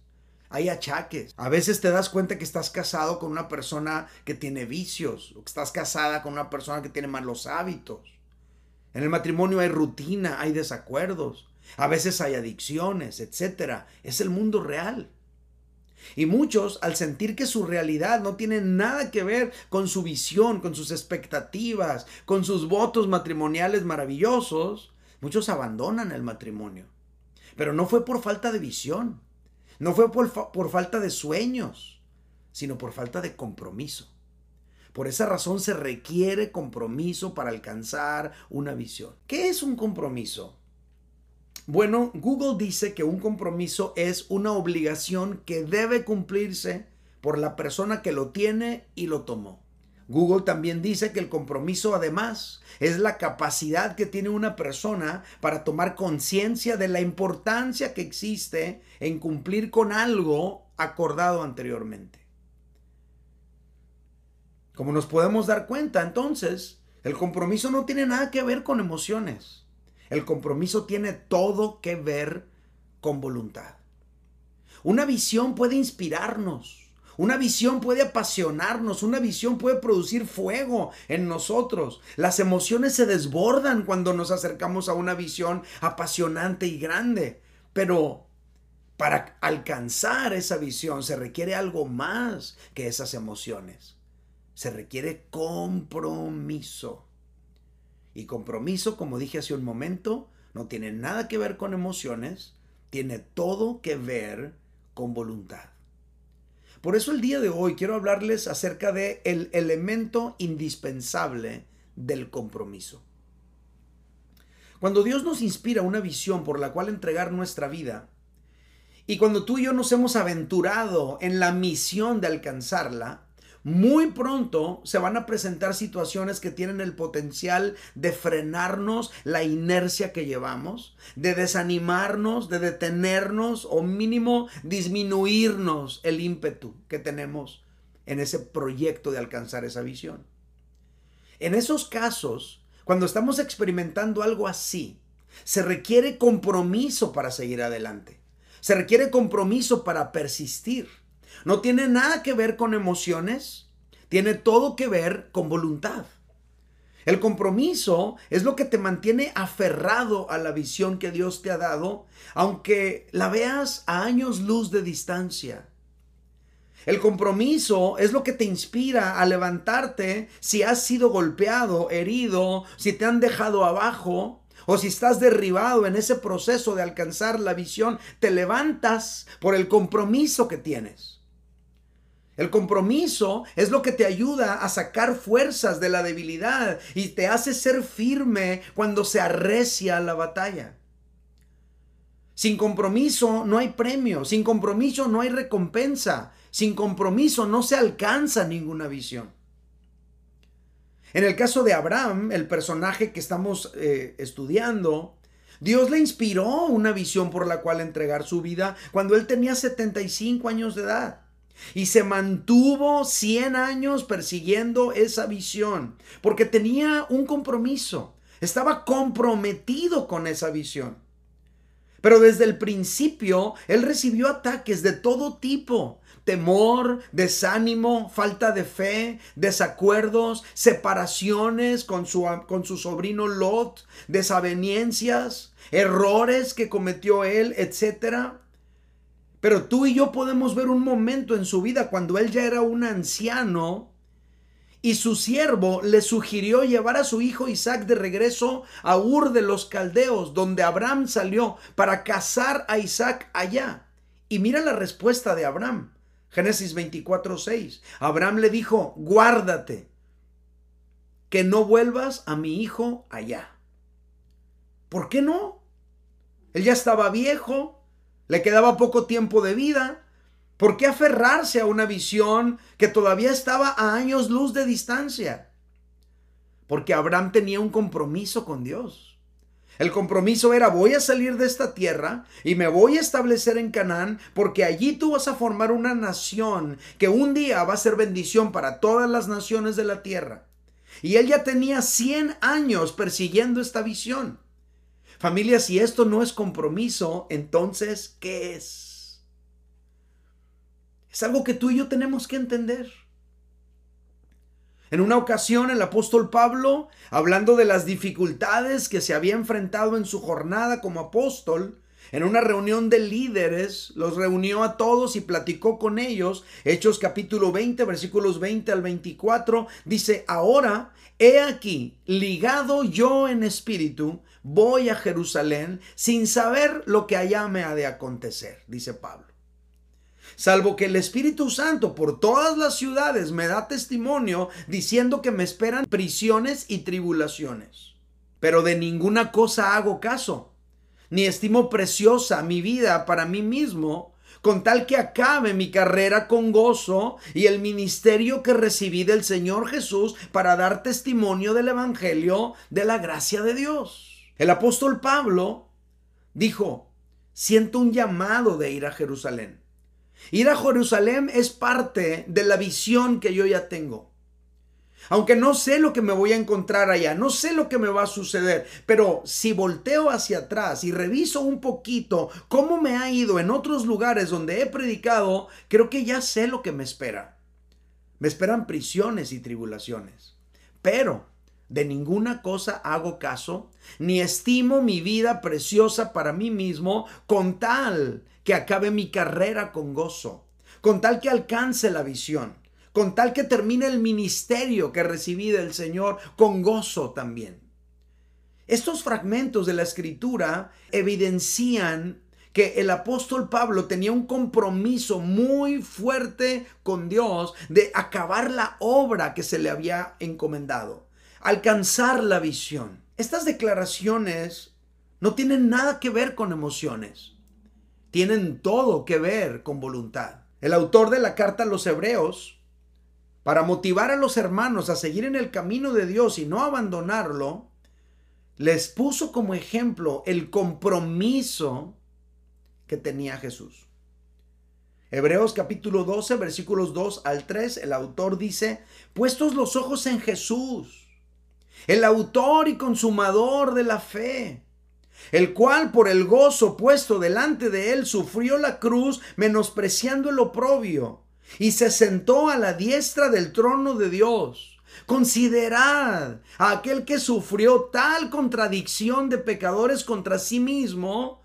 hay achaques. A veces te das cuenta que estás casado con una persona que tiene vicios, o que estás casada con una persona que tiene malos hábitos. En el matrimonio hay rutina, hay desacuerdos, a veces hay adicciones, etc. Es el mundo real. Y muchos, al sentir que su realidad no tiene nada que ver con su visión, con sus expectativas, con sus votos matrimoniales maravillosos, muchos abandonan el matrimonio. Pero no fue por falta de visión, no fue por, por falta de sueños, sino por falta de compromiso. Por esa razón se requiere compromiso para alcanzar una visión. ¿Qué es un compromiso? Bueno, Google dice que un compromiso es una obligación que debe cumplirse por la persona que lo tiene y lo tomó. Google también dice que el compromiso además es la capacidad que tiene una persona para tomar conciencia de la importancia que existe en cumplir con algo acordado anteriormente. Como nos podemos dar cuenta, entonces, el compromiso no tiene nada que ver con emociones. El compromiso tiene todo que ver con voluntad. Una visión puede inspirarnos. Una visión puede apasionarnos, una visión puede producir fuego en nosotros. Las emociones se desbordan cuando nos acercamos a una visión apasionante y grande. Pero para alcanzar esa visión se requiere algo más que esas emociones. Se requiere compromiso. Y compromiso, como dije hace un momento, no tiene nada que ver con emociones, tiene todo que ver con voluntad. Por eso el día de hoy quiero hablarles acerca de el elemento indispensable del compromiso. Cuando Dios nos inspira una visión por la cual entregar nuestra vida, y cuando tú y yo nos hemos aventurado en la misión de alcanzarla, muy pronto se van a presentar situaciones que tienen el potencial de frenarnos la inercia que llevamos, de desanimarnos, de detenernos o mínimo disminuirnos el ímpetu que tenemos en ese proyecto de alcanzar esa visión. En esos casos, cuando estamos experimentando algo así, se requiere compromiso para seguir adelante. Se requiere compromiso para persistir. No tiene nada que ver con emociones, tiene todo que ver con voluntad. El compromiso es lo que te mantiene aferrado a la visión que Dios te ha dado, aunque la veas a años luz de distancia. El compromiso es lo que te inspira a levantarte si has sido golpeado, herido, si te han dejado abajo o si estás derribado en ese proceso de alcanzar la visión, te levantas por el compromiso que tienes. El compromiso es lo que te ayuda a sacar fuerzas de la debilidad y te hace ser firme cuando se arrecia la batalla. Sin compromiso no hay premio, sin compromiso no hay recompensa, sin compromiso no se alcanza ninguna visión. En el caso de Abraham, el personaje que estamos eh, estudiando, Dios le inspiró una visión por la cual entregar su vida cuando él tenía 75 años de edad. Y se mantuvo 100 años persiguiendo esa visión, porque tenía un compromiso, estaba comprometido con esa visión. Pero desde el principio, él recibió ataques de todo tipo, temor, desánimo, falta de fe, desacuerdos, separaciones con su, con su sobrino Lot, desavenencias, errores que cometió él, etcétera. Pero tú y yo podemos ver un momento en su vida cuando él ya era un anciano y su siervo le sugirió llevar a su hijo Isaac de regreso a Ur de los Caldeos, donde Abraham salió para casar a Isaac allá. Y mira la respuesta de Abraham. Génesis 24, 6. Abraham le dijo, guárdate, que no vuelvas a mi hijo allá. ¿Por qué no? Él ya estaba viejo, le quedaba poco tiempo de vida. ¿Por qué aferrarse a una visión que todavía estaba a años luz de distancia? Porque Abraham tenía un compromiso con Dios. El compromiso era voy a salir de esta tierra y me voy a establecer en Canaán porque allí tú vas a formar una nación que un día va a ser bendición para todas las naciones de la tierra. Y él ya tenía 100 años persiguiendo esta visión. Familia, si esto no es compromiso, entonces, ¿qué es? Es algo que tú y yo tenemos que entender. En una ocasión el apóstol Pablo, hablando de las dificultades que se había enfrentado en su jornada como apóstol, en una reunión de líderes, los reunió a todos y platicó con ellos. Hechos capítulo 20, versículos 20 al 24, dice, ahora, he aquí, ligado yo en espíritu, voy a Jerusalén sin saber lo que allá me ha de acontecer, dice Pablo salvo que el Espíritu Santo por todas las ciudades me da testimonio diciendo que me esperan prisiones y tribulaciones. Pero de ninguna cosa hago caso, ni estimo preciosa mi vida para mí mismo, con tal que acabe mi carrera con gozo y el ministerio que recibí del Señor Jesús para dar testimonio del Evangelio de la gracia de Dios. El apóstol Pablo dijo, siento un llamado de ir a Jerusalén. Ir a Jerusalén es parte de la visión que yo ya tengo. Aunque no sé lo que me voy a encontrar allá, no sé lo que me va a suceder, pero si volteo hacia atrás y reviso un poquito cómo me ha ido en otros lugares donde he predicado, creo que ya sé lo que me espera. Me esperan prisiones y tribulaciones. Pero de ninguna cosa hago caso, ni estimo mi vida preciosa para mí mismo con tal que acabe mi carrera con gozo, con tal que alcance la visión, con tal que termine el ministerio que recibí del Señor con gozo también. Estos fragmentos de la escritura evidencian que el apóstol Pablo tenía un compromiso muy fuerte con Dios de acabar la obra que se le había encomendado, alcanzar la visión. Estas declaraciones no tienen nada que ver con emociones tienen todo que ver con voluntad. El autor de la carta a los hebreos, para motivar a los hermanos a seguir en el camino de Dios y no abandonarlo, les puso como ejemplo el compromiso que tenía Jesús. Hebreos capítulo 12, versículos 2 al 3, el autor dice, puestos los ojos en Jesús, el autor y consumador de la fe el cual por el gozo puesto delante de él sufrió la cruz, menospreciando el oprobio, y se sentó a la diestra del trono de Dios. Considerad a aquel que sufrió tal contradicción de pecadores contra sí mismo,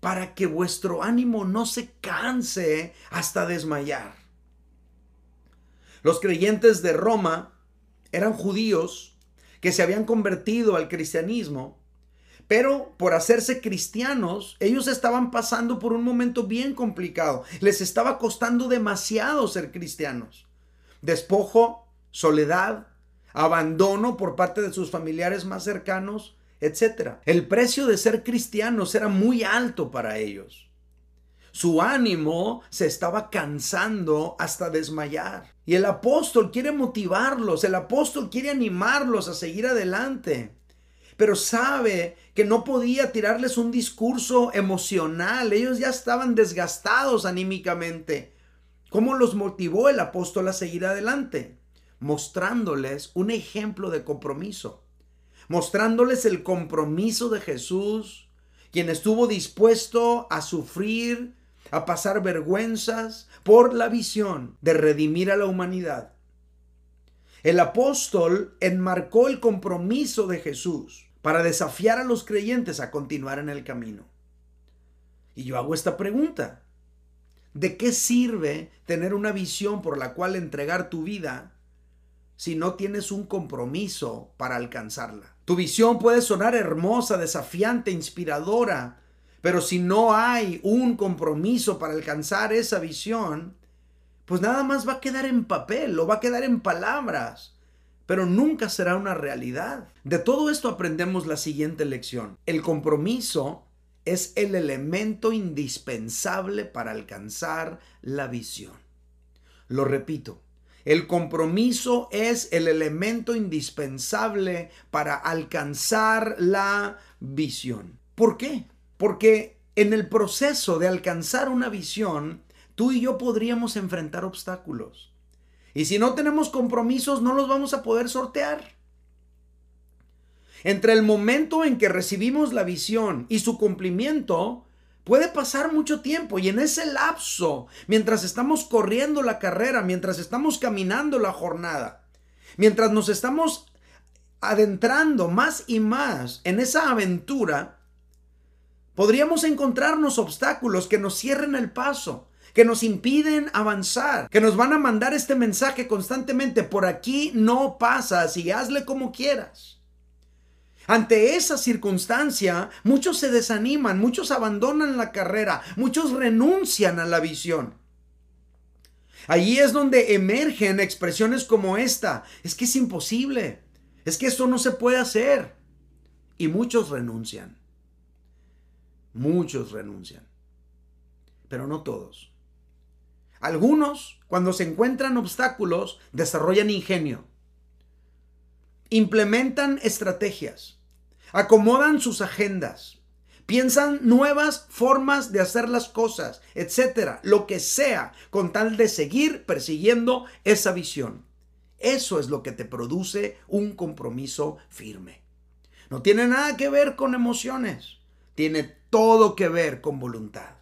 para que vuestro ánimo no se canse hasta desmayar. Los creyentes de Roma eran judíos que se habían convertido al cristianismo pero por hacerse cristianos, ellos estaban pasando por un momento bien complicado. Les estaba costando demasiado ser cristianos. Despojo, soledad, abandono por parte de sus familiares más cercanos, etc. El precio de ser cristianos era muy alto para ellos. Su ánimo se estaba cansando hasta desmayar. Y el apóstol quiere motivarlos, el apóstol quiere animarlos a seguir adelante pero sabe que no podía tirarles un discurso emocional. Ellos ya estaban desgastados anímicamente. ¿Cómo los motivó el apóstol a seguir adelante? Mostrándoles un ejemplo de compromiso. Mostrándoles el compromiso de Jesús, quien estuvo dispuesto a sufrir, a pasar vergüenzas por la visión de redimir a la humanidad. El apóstol enmarcó el compromiso de Jesús para desafiar a los creyentes a continuar en el camino. Y yo hago esta pregunta. ¿De qué sirve tener una visión por la cual entregar tu vida si no tienes un compromiso para alcanzarla? Tu visión puede sonar hermosa, desafiante, inspiradora, pero si no hay un compromiso para alcanzar esa visión, pues nada más va a quedar en papel o va a quedar en palabras pero nunca será una realidad. De todo esto aprendemos la siguiente lección. El compromiso es el elemento indispensable para alcanzar la visión. Lo repito, El compromiso es el elemento indispensable para alcanzar la visión. ¿Por qué? Porque en el proceso de alcanzar una visión, tú y yo podríamos enfrentar obstáculos. Y si no tenemos compromisos, no los vamos a poder sortear. Entre el momento en que recibimos la visión y su cumplimiento, Puede pasar mucho tiempo y en ese lapso, mientras estamos corriendo la carrera, mientras estamos caminando la jornada, mientras nos estamos adentrando más y más en esa aventura, podríamos encontrarnos obstáculos que nos cierren el paso, que nos impiden avanzar, que nos van a mandar este mensaje constantemente, por aquí no pasas y hazle como quieras. Ante esa circunstancia, muchos se desaniman, muchos abandonan la carrera, muchos renuncian a la visión. Allí es donde emergen expresiones como esta. Es que es imposible. Es que esto no se puede hacer. Y muchos renuncian. Muchos renuncian. Pero no todos. Algunos, cuando se encuentran obstáculos, desarrollan ingenio. Implementan estrategias acomodan sus agendas, piensan nuevas formas de hacer las cosas, etcétera, lo que sea, con tal de seguir persiguiendo esa visión. Eso es lo que te produce un compromiso firme. No tiene nada que ver con emociones, tiene todo que ver con voluntad.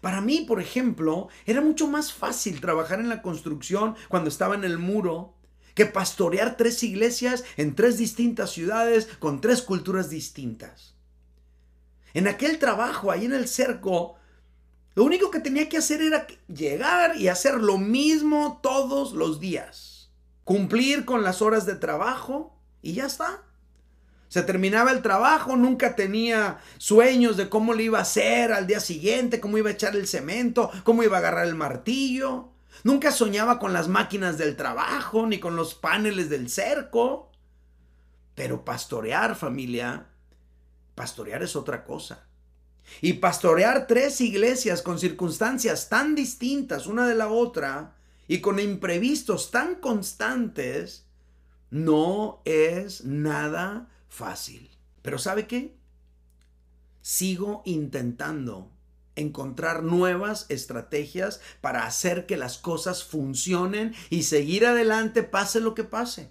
Para mí, por ejemplo, era mucho más fácil trabajar en la construcción cuando estaba en el muro que pastorear tres iglesias en tres distintas ciudades con tres culturas distintas. En aquel trabajo, ahí en el cerco, lo único que tenía que hacer era llegar y hacer lo mismo todos los días. Cumplir con las horas de trabajo y ya está. Se terminaba el trabajo, nunca tenía sueños de cómo le iba a hacer al día siguiente, cómo iba a echar el cemento, cómo iba a agarrar el martillo. Nunca soñaba con las máquinas del trabajo ni con los paneles del cerco. Pero pastorear familia, pastorear es otra cosa. Y pastorear tres iglesias con circunstancias tan distintas una de la otra y con imprevistos tan constantes, no es nada fácil. Pero ¿sabe qué? Sigo intentando encontrar nuevas estrategias para hacer que las cosas funcionen y seguir adelante pase lo que pase.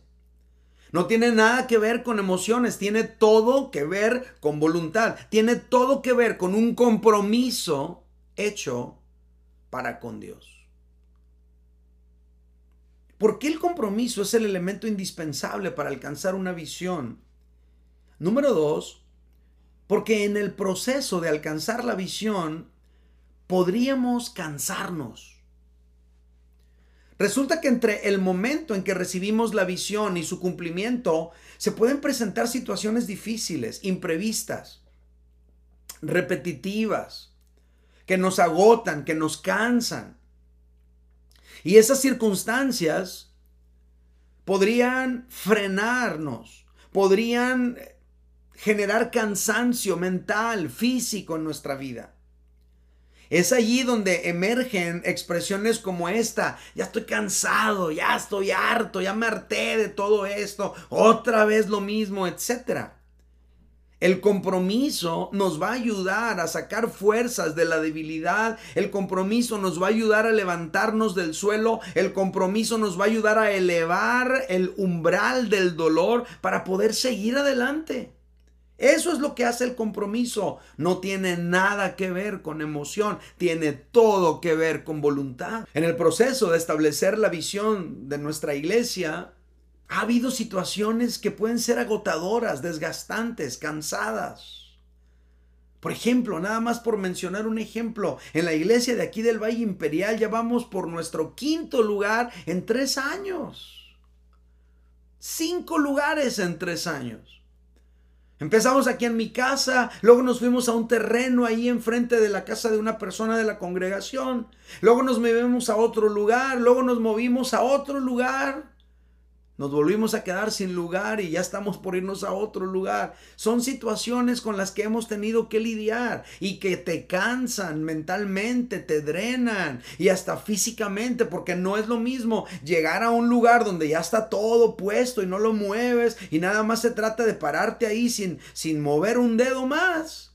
No tiene nada que ver con emociones, tiene todo que ver con voluntad, tiene todo que ver con un compromiso hecho para con Dios. ¿Por qué el compromiso es el elemento indispensable para alcanzar una visión? Número dos, porque en el proceso de alcanzar la visión podríamos cansarnos. Resulta que entre el momento en que recibimos la visión y su cumplimiento, se pueden presentar situaciones difíciles, imprevistas, repetitivas, que nos agotan, que nos cansan. Y esas circunstancias podrían frenarnos, podrían generar cansancio mental, físico en nuestra vida. Es allí donde emergen expresiones como esta, ya estoy cansado, ya estoy harto, ya me harté de todo esto, otra vez lo mismo, etc. El compromiso nos va a ayudar a sacar fuerzas de la debilidad. El compromiso nos va a ayudar a levantarnos del suelo. El compromiso nos va a ayudar a elevar el umbral del dolor para poder seguir adelante. Eso es lo que hace el compromiso. No tiene nada que ver con emoción, tiene todo que ver con voluntad. En el proceso de establecer la visión de nuestra iglesia, ha habido situaciones que pueden ser agotadoras, desgastantes, cansadas. Por ejemplo, nada más por mencionar un ejemplo, en la iglesia de aquí del Valle Imperial ya vamos por nuestro quinto lugar en tres años. Cinco lugares en tres años. Empezamos aquí en mi casa, luego nos fuimos a un terreno ahí enfrente de la casa de una persona de la congregación, luego nos movimos a otro lugar, luego nos movimos a otro lugar. Nos volvimos a quedar sin lugar y ya estamos por irnos a otro lugar. Son situaciones con las que hemos tenido que lidiar y que te cansan mentalmente, te drenan y hasta físicamente, porque no es lo mismo llegar a un lugar donde ya está todo puesto y no lo mueves y nada más se trata de pararte ahí sin, sin mover un dedo más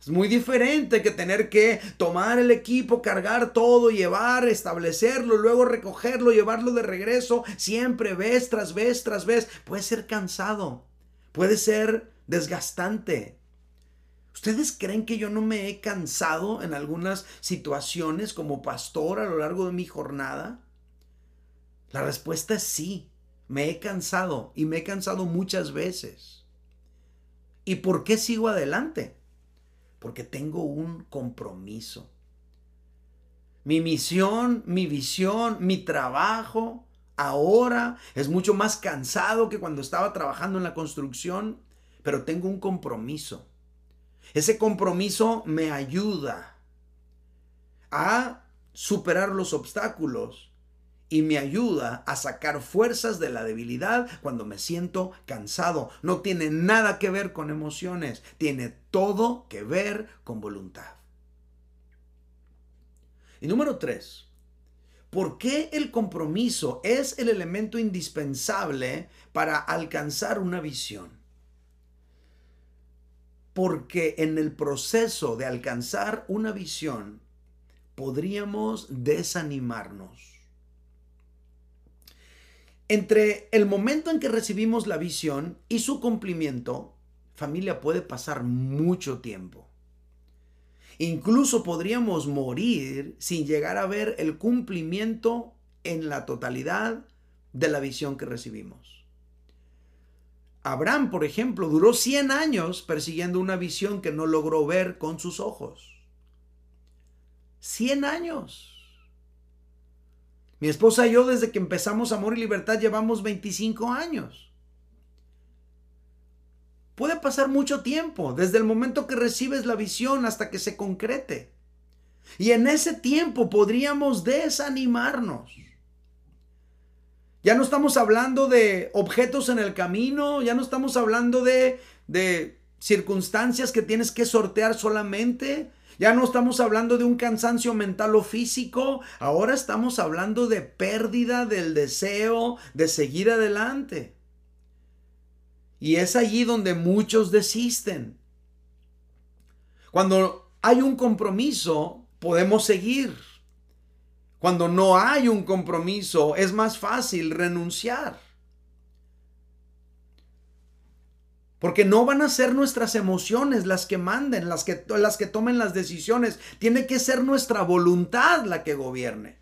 es muy diferente que tener que tomar el equipo, cargar todo, llevar, establecerlo, luego recogerlo, llevarlo de regreso, siempre vez tras vez tras vez. Puede ser cansado, puede ser desgastante. ¿Ustedes creen que yo no me he cansado en algunas situaciones como pastor a lo largo de mi jornada? La respuesta es sí, me he cansado y me he cansado muchas veces. ¿Y por qué sigo adelante? Porque tengo un compromiso. Mi misión, mi visión, mi trabajo ahora es mucho más cansado que cuando estaba trabajando en la construcción, pero tengo un compromiso. Ese compromiso me ayuda a superar los obstáculos y me ayuda a sacar fuerzas de la debilidad cuando me siento cansado. No tiene nada que ver con emociones, tiene todo que ver con voluntad. Y número tres, ¿por qué el compromiso es el elemento indispensable para alcanzar una visión? Porque en el proceso de alcanzar una visión podríamos desanimarnos entre el momento en que recibimos la visión y su cumplimiento, familia, puede pasar mucho tiempo. Incluso podríamos morir sin llegar a ver el cumplimiento en la totalidad de la visión que recibimos. Abraham, por ejemplo, duró 100 años persiguiendo una visión que no logró ver con sus ojos. 100 años. Mi esposa y yo desde que empezamos Amor y Libertad llevamos 25 años. Puede pasar mucho tiempo, desde el momento que recibes la visión hasta que se concrete. Y en ese tiempo podríamos desanimarnos. Ya no estamos hablando de objetos en el camino, ya no estamos hablando de, de circunstancias que tienes que sortear solamente. Ya no estamos hablando de un cansancio mental o físico, ahora estamos hablando de pérdida del deseo de seguir adelante. Y es allí donde muchos desisten. Cuando hay un compromiso, podemos seguir. Cuando no hay un compromiso, es más fácil renunciar. Porque no van a ser nuestras emociones las que manden, las que, las que tomen las decisiones. Tiene que ser nuestra voluntad la que gobierne.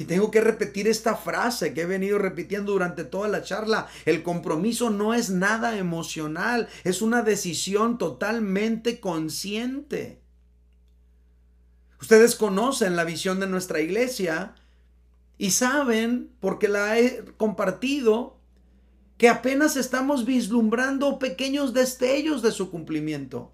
Y tengo que repetir esta frase que he venido repitiendo durante toda la charla. El compromiso no es nada emocional, es una decisión totalmente consciente. Ustedes conocen la visión de nuestra iglesia y saben, porque la he compartido, que apenas estamos vislumbrando pequeños destellos de su cumplimiento.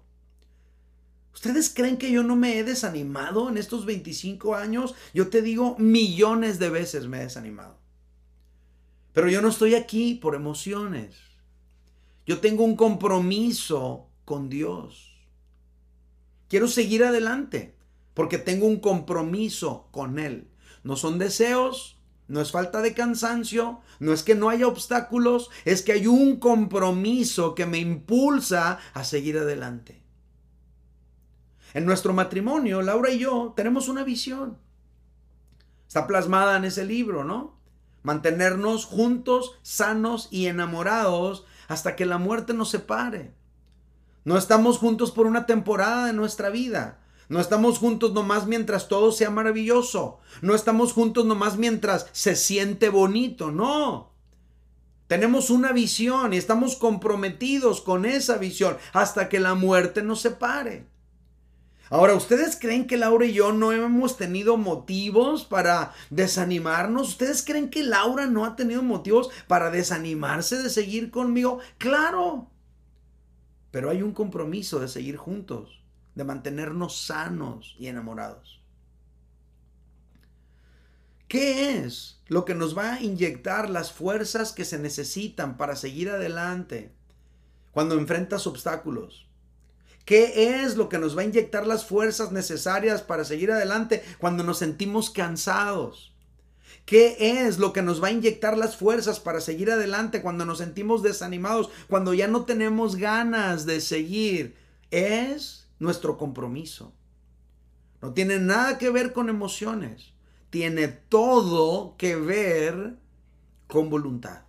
¿Ustedes creen que yo no me he desanimado en estos 25 años? Yo te digo, millones de veces me he desanimado. Pero yo no estoy aquí por emociones. Yo tengo un compromiso con Dios. Quiero seguir adelante porque tengo un compromiso con Él. No son deseos, no es falta de cansancio, no es que no haya obstáculos, es que hay un compromiso que me impulsa a seguir adelante. En nuestro matrimonio, Laura y yo tenemos una visión. Está plasmada en ese libro, ¿no? Mantenernos juntos, sanos y enamorados hasta que la muerte nos separe. No estamos juntos por una temporada de nuestra vida. No estamos juntos nomás mientras todo sea maravilloso. No estamos juntos nomás mientras se siente bonito. No. Tenemos una visión y estamos comprometidos con esa visión hasta que la muerte nos separe. Ahora, ¿ustedes creen que Laura y yo no hemos tenido motivos para desanimarnos? ¿Ustedes creen que Laura no ha tenido motivos para desanimarse de seguir conmigo? Claro. Pero hay un compromiso de seguir juntos de mantenernos sanos y enamorados. ¿Qué es lo que nos va a inyectar las fuerzas que se necesitan para seguir adelante cuando enfrentas obstáculos? ¿Qué es lo que nos va a inyectar las fuerzas necesarias para seguir adelante cuando nos sentimos cansados? ¿Qué es lo que nos va a inyectar las fuerzas para seguir adelante cuando nos sentimos desanimados, cuando ya no tenemos ganas de seguir? Es nuestro compromiso. No tiene nada que ver con emociones. Tiene todo que ver con voluntad.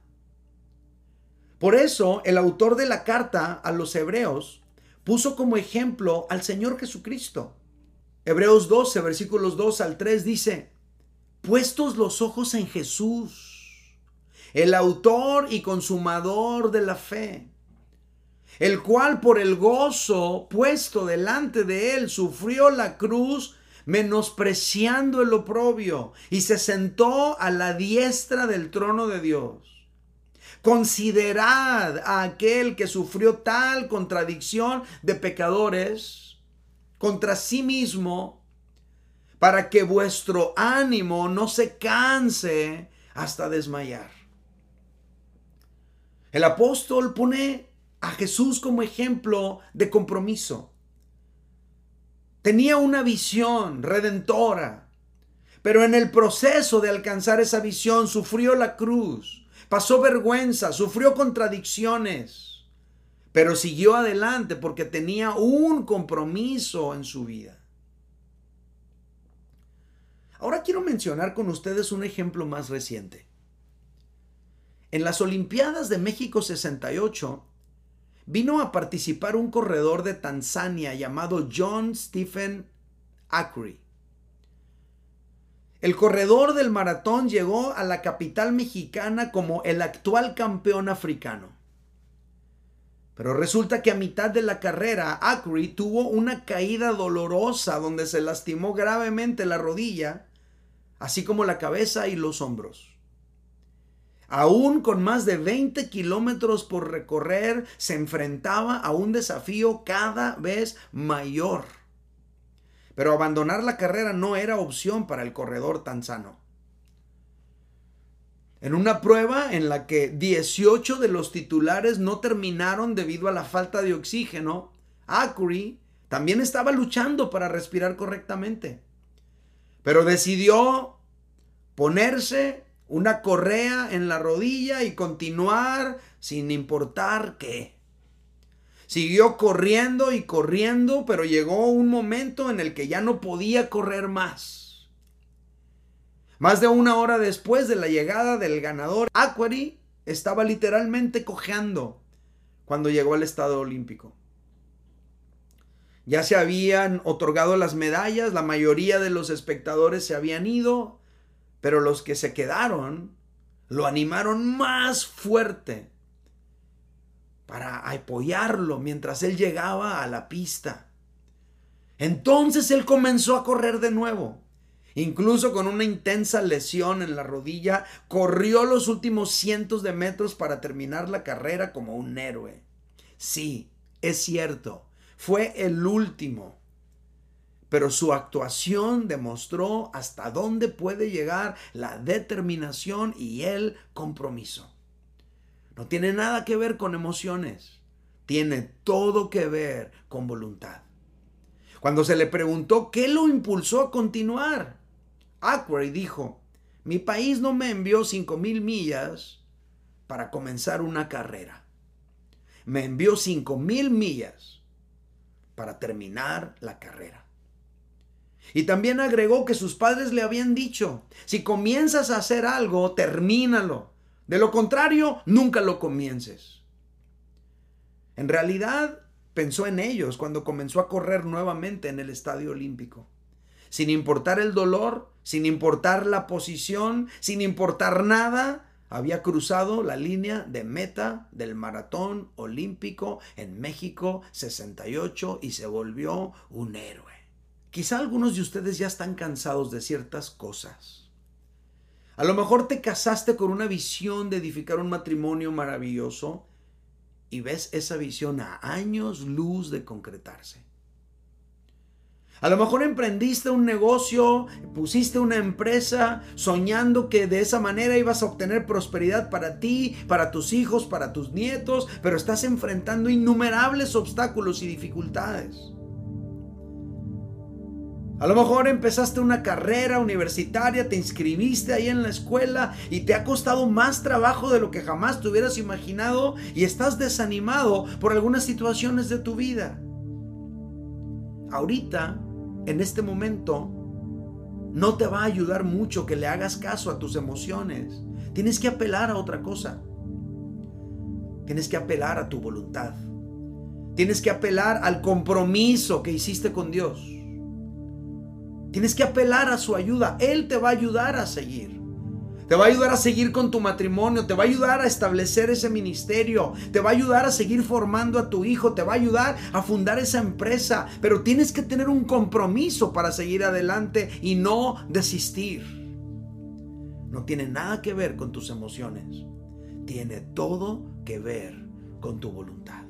Por eso el autor de la carta a los hebreos puso como ejemplo al Señor Jesucristo. Hebreos 12, versículos 2 al 3 dice, puestos los ojos en Jesús, el autor y consumador de la fe, el cual por el gozo puesto delante de él sufrió la cruz, menospreciando el oprobio, y se sentó a la diestra del trono de Dios. Considerad a aquel que sufrió tal contradicción de pecadores contra sí mismo, para que vuestro ánimo no se canse hasta desmayar. El apóstol pone a Jesús como ejemplo de compromiso. Tenía una visión redentora, pero en el proceso de alcanzar esa visión sufrió la cruz, pasó vergüenza, sufrió contradicciones, pero siguió adelante porque tenía un compromiso en su vida. Ahora quiero mencionar con ustedes un ejemplo más reciente. En las Olimpiadas de México 68 vino a participar un corredor de Tanzania llamado John Stephen Ackery. El corredor del maratón llegó a la capital mexicana como el actual campeón africano. Pero resulta que a mitad de la carrera, Ackery tuvo una caída dolorosa donde se lastimó gravemente la rodilla, así como la cabeza y los hombros. Aún con más de 20 kilómetros por recorrer, se enfrentaba a un desafío cada vez mayor. Pero abandonar la carrera no era opción para el corredor tan sano. En una prueba en la que 18 de los titulares no terminaron debido a la falta de oxígeno, Acuri también estaba luchando para respirar correctamente. Pero decidió ponerse una correa en la rodilla y continuar sin importar qué. Siguió corriendo y corriendo, pero llegó un momento en el que ya no podía correr más. Más de una hora después de la llegada del ganador, Aquari estaba literalmente cojeando cuando llegó al estado olímpico. Ya se habían otorgado las medallas, la mayoría de los espectadores se habían ido, pero los que se quedaron lo animaron más fuerte para apoyarlo mientras él llegaba a la pista. Entonces él comenzó a correr de nuevo. Incluso con una intensa lesión en la rodilla, corrió los últimos cientos de metros para terminar la carrera como un héroe. Sí, es cierto, fue el último pero su actuación demostró hasta dónde puede llegar la determinación y el compromiso. No tiene nada que ver con emociones, tiene todo que ver con voluntad. Cuando se le preguntó qué lo impulsó a continuar, Aquary dijo, mi país no me envió cinco mil millas para comenzar una carrera. Me envió cinco mil millas para terminar la carrera. Y también agregó que sus padres le habían dicho, si comienzas a hacer algo, termínalo. De lo contrario, nunca lo comiences. En realidad, pensó en ellos cuando comenzó a correr nuevamente en el Estadio Olímpico. Sin importar el dolor, sin importar la posición, sin importar nada, había cruzado la línea de meta del maratón olímpico en México 68 y se volvió un héroe. Quizá algunos de ustedes ya están cansados de ciertas cosas. A lo mejor te casaste con una visión de edificar un matrimonio maravilloso y ves esa visión a años luz de concretarse. A lo mejor emprendiste un negocio, pusiste una empresa soñando que de esa manera ibas a obtener prosperidad para ti, para tus hijos, para tus nietos, pero estás enfrentando innumerables obstáculos y dificultades. A lo mejor empezaste una carrera universitaria, te inscribiste ahí en la escuela y te ha costado más trabajo de lo que jamás te hubieras imaginado y estás desanimado por algunas situaciones de tu vida. Ahorita en este momento no te va a ayudar mucho que le hagas caso a tus emociones. Tienes que apelar a otra cosa. Tienes que apelar a tu voluntad. Tienes que apelar al compromiso que hiciste con Dios. Tienes que apelar a su ayuda. Él te va a ayudar a seguir. Te va a ayudar a seguir con tu matrimonio, te va a ayudar a establecer ese ministerio, te va a ayudar a seguir formando a tu hijo, te va a ayudar a fundar esa empresa, pero tienes que tener un compromiso para seguir adelante y no desistir. No tiene nada que ver con tus emociones, tiene todo que ver con tu voluntad.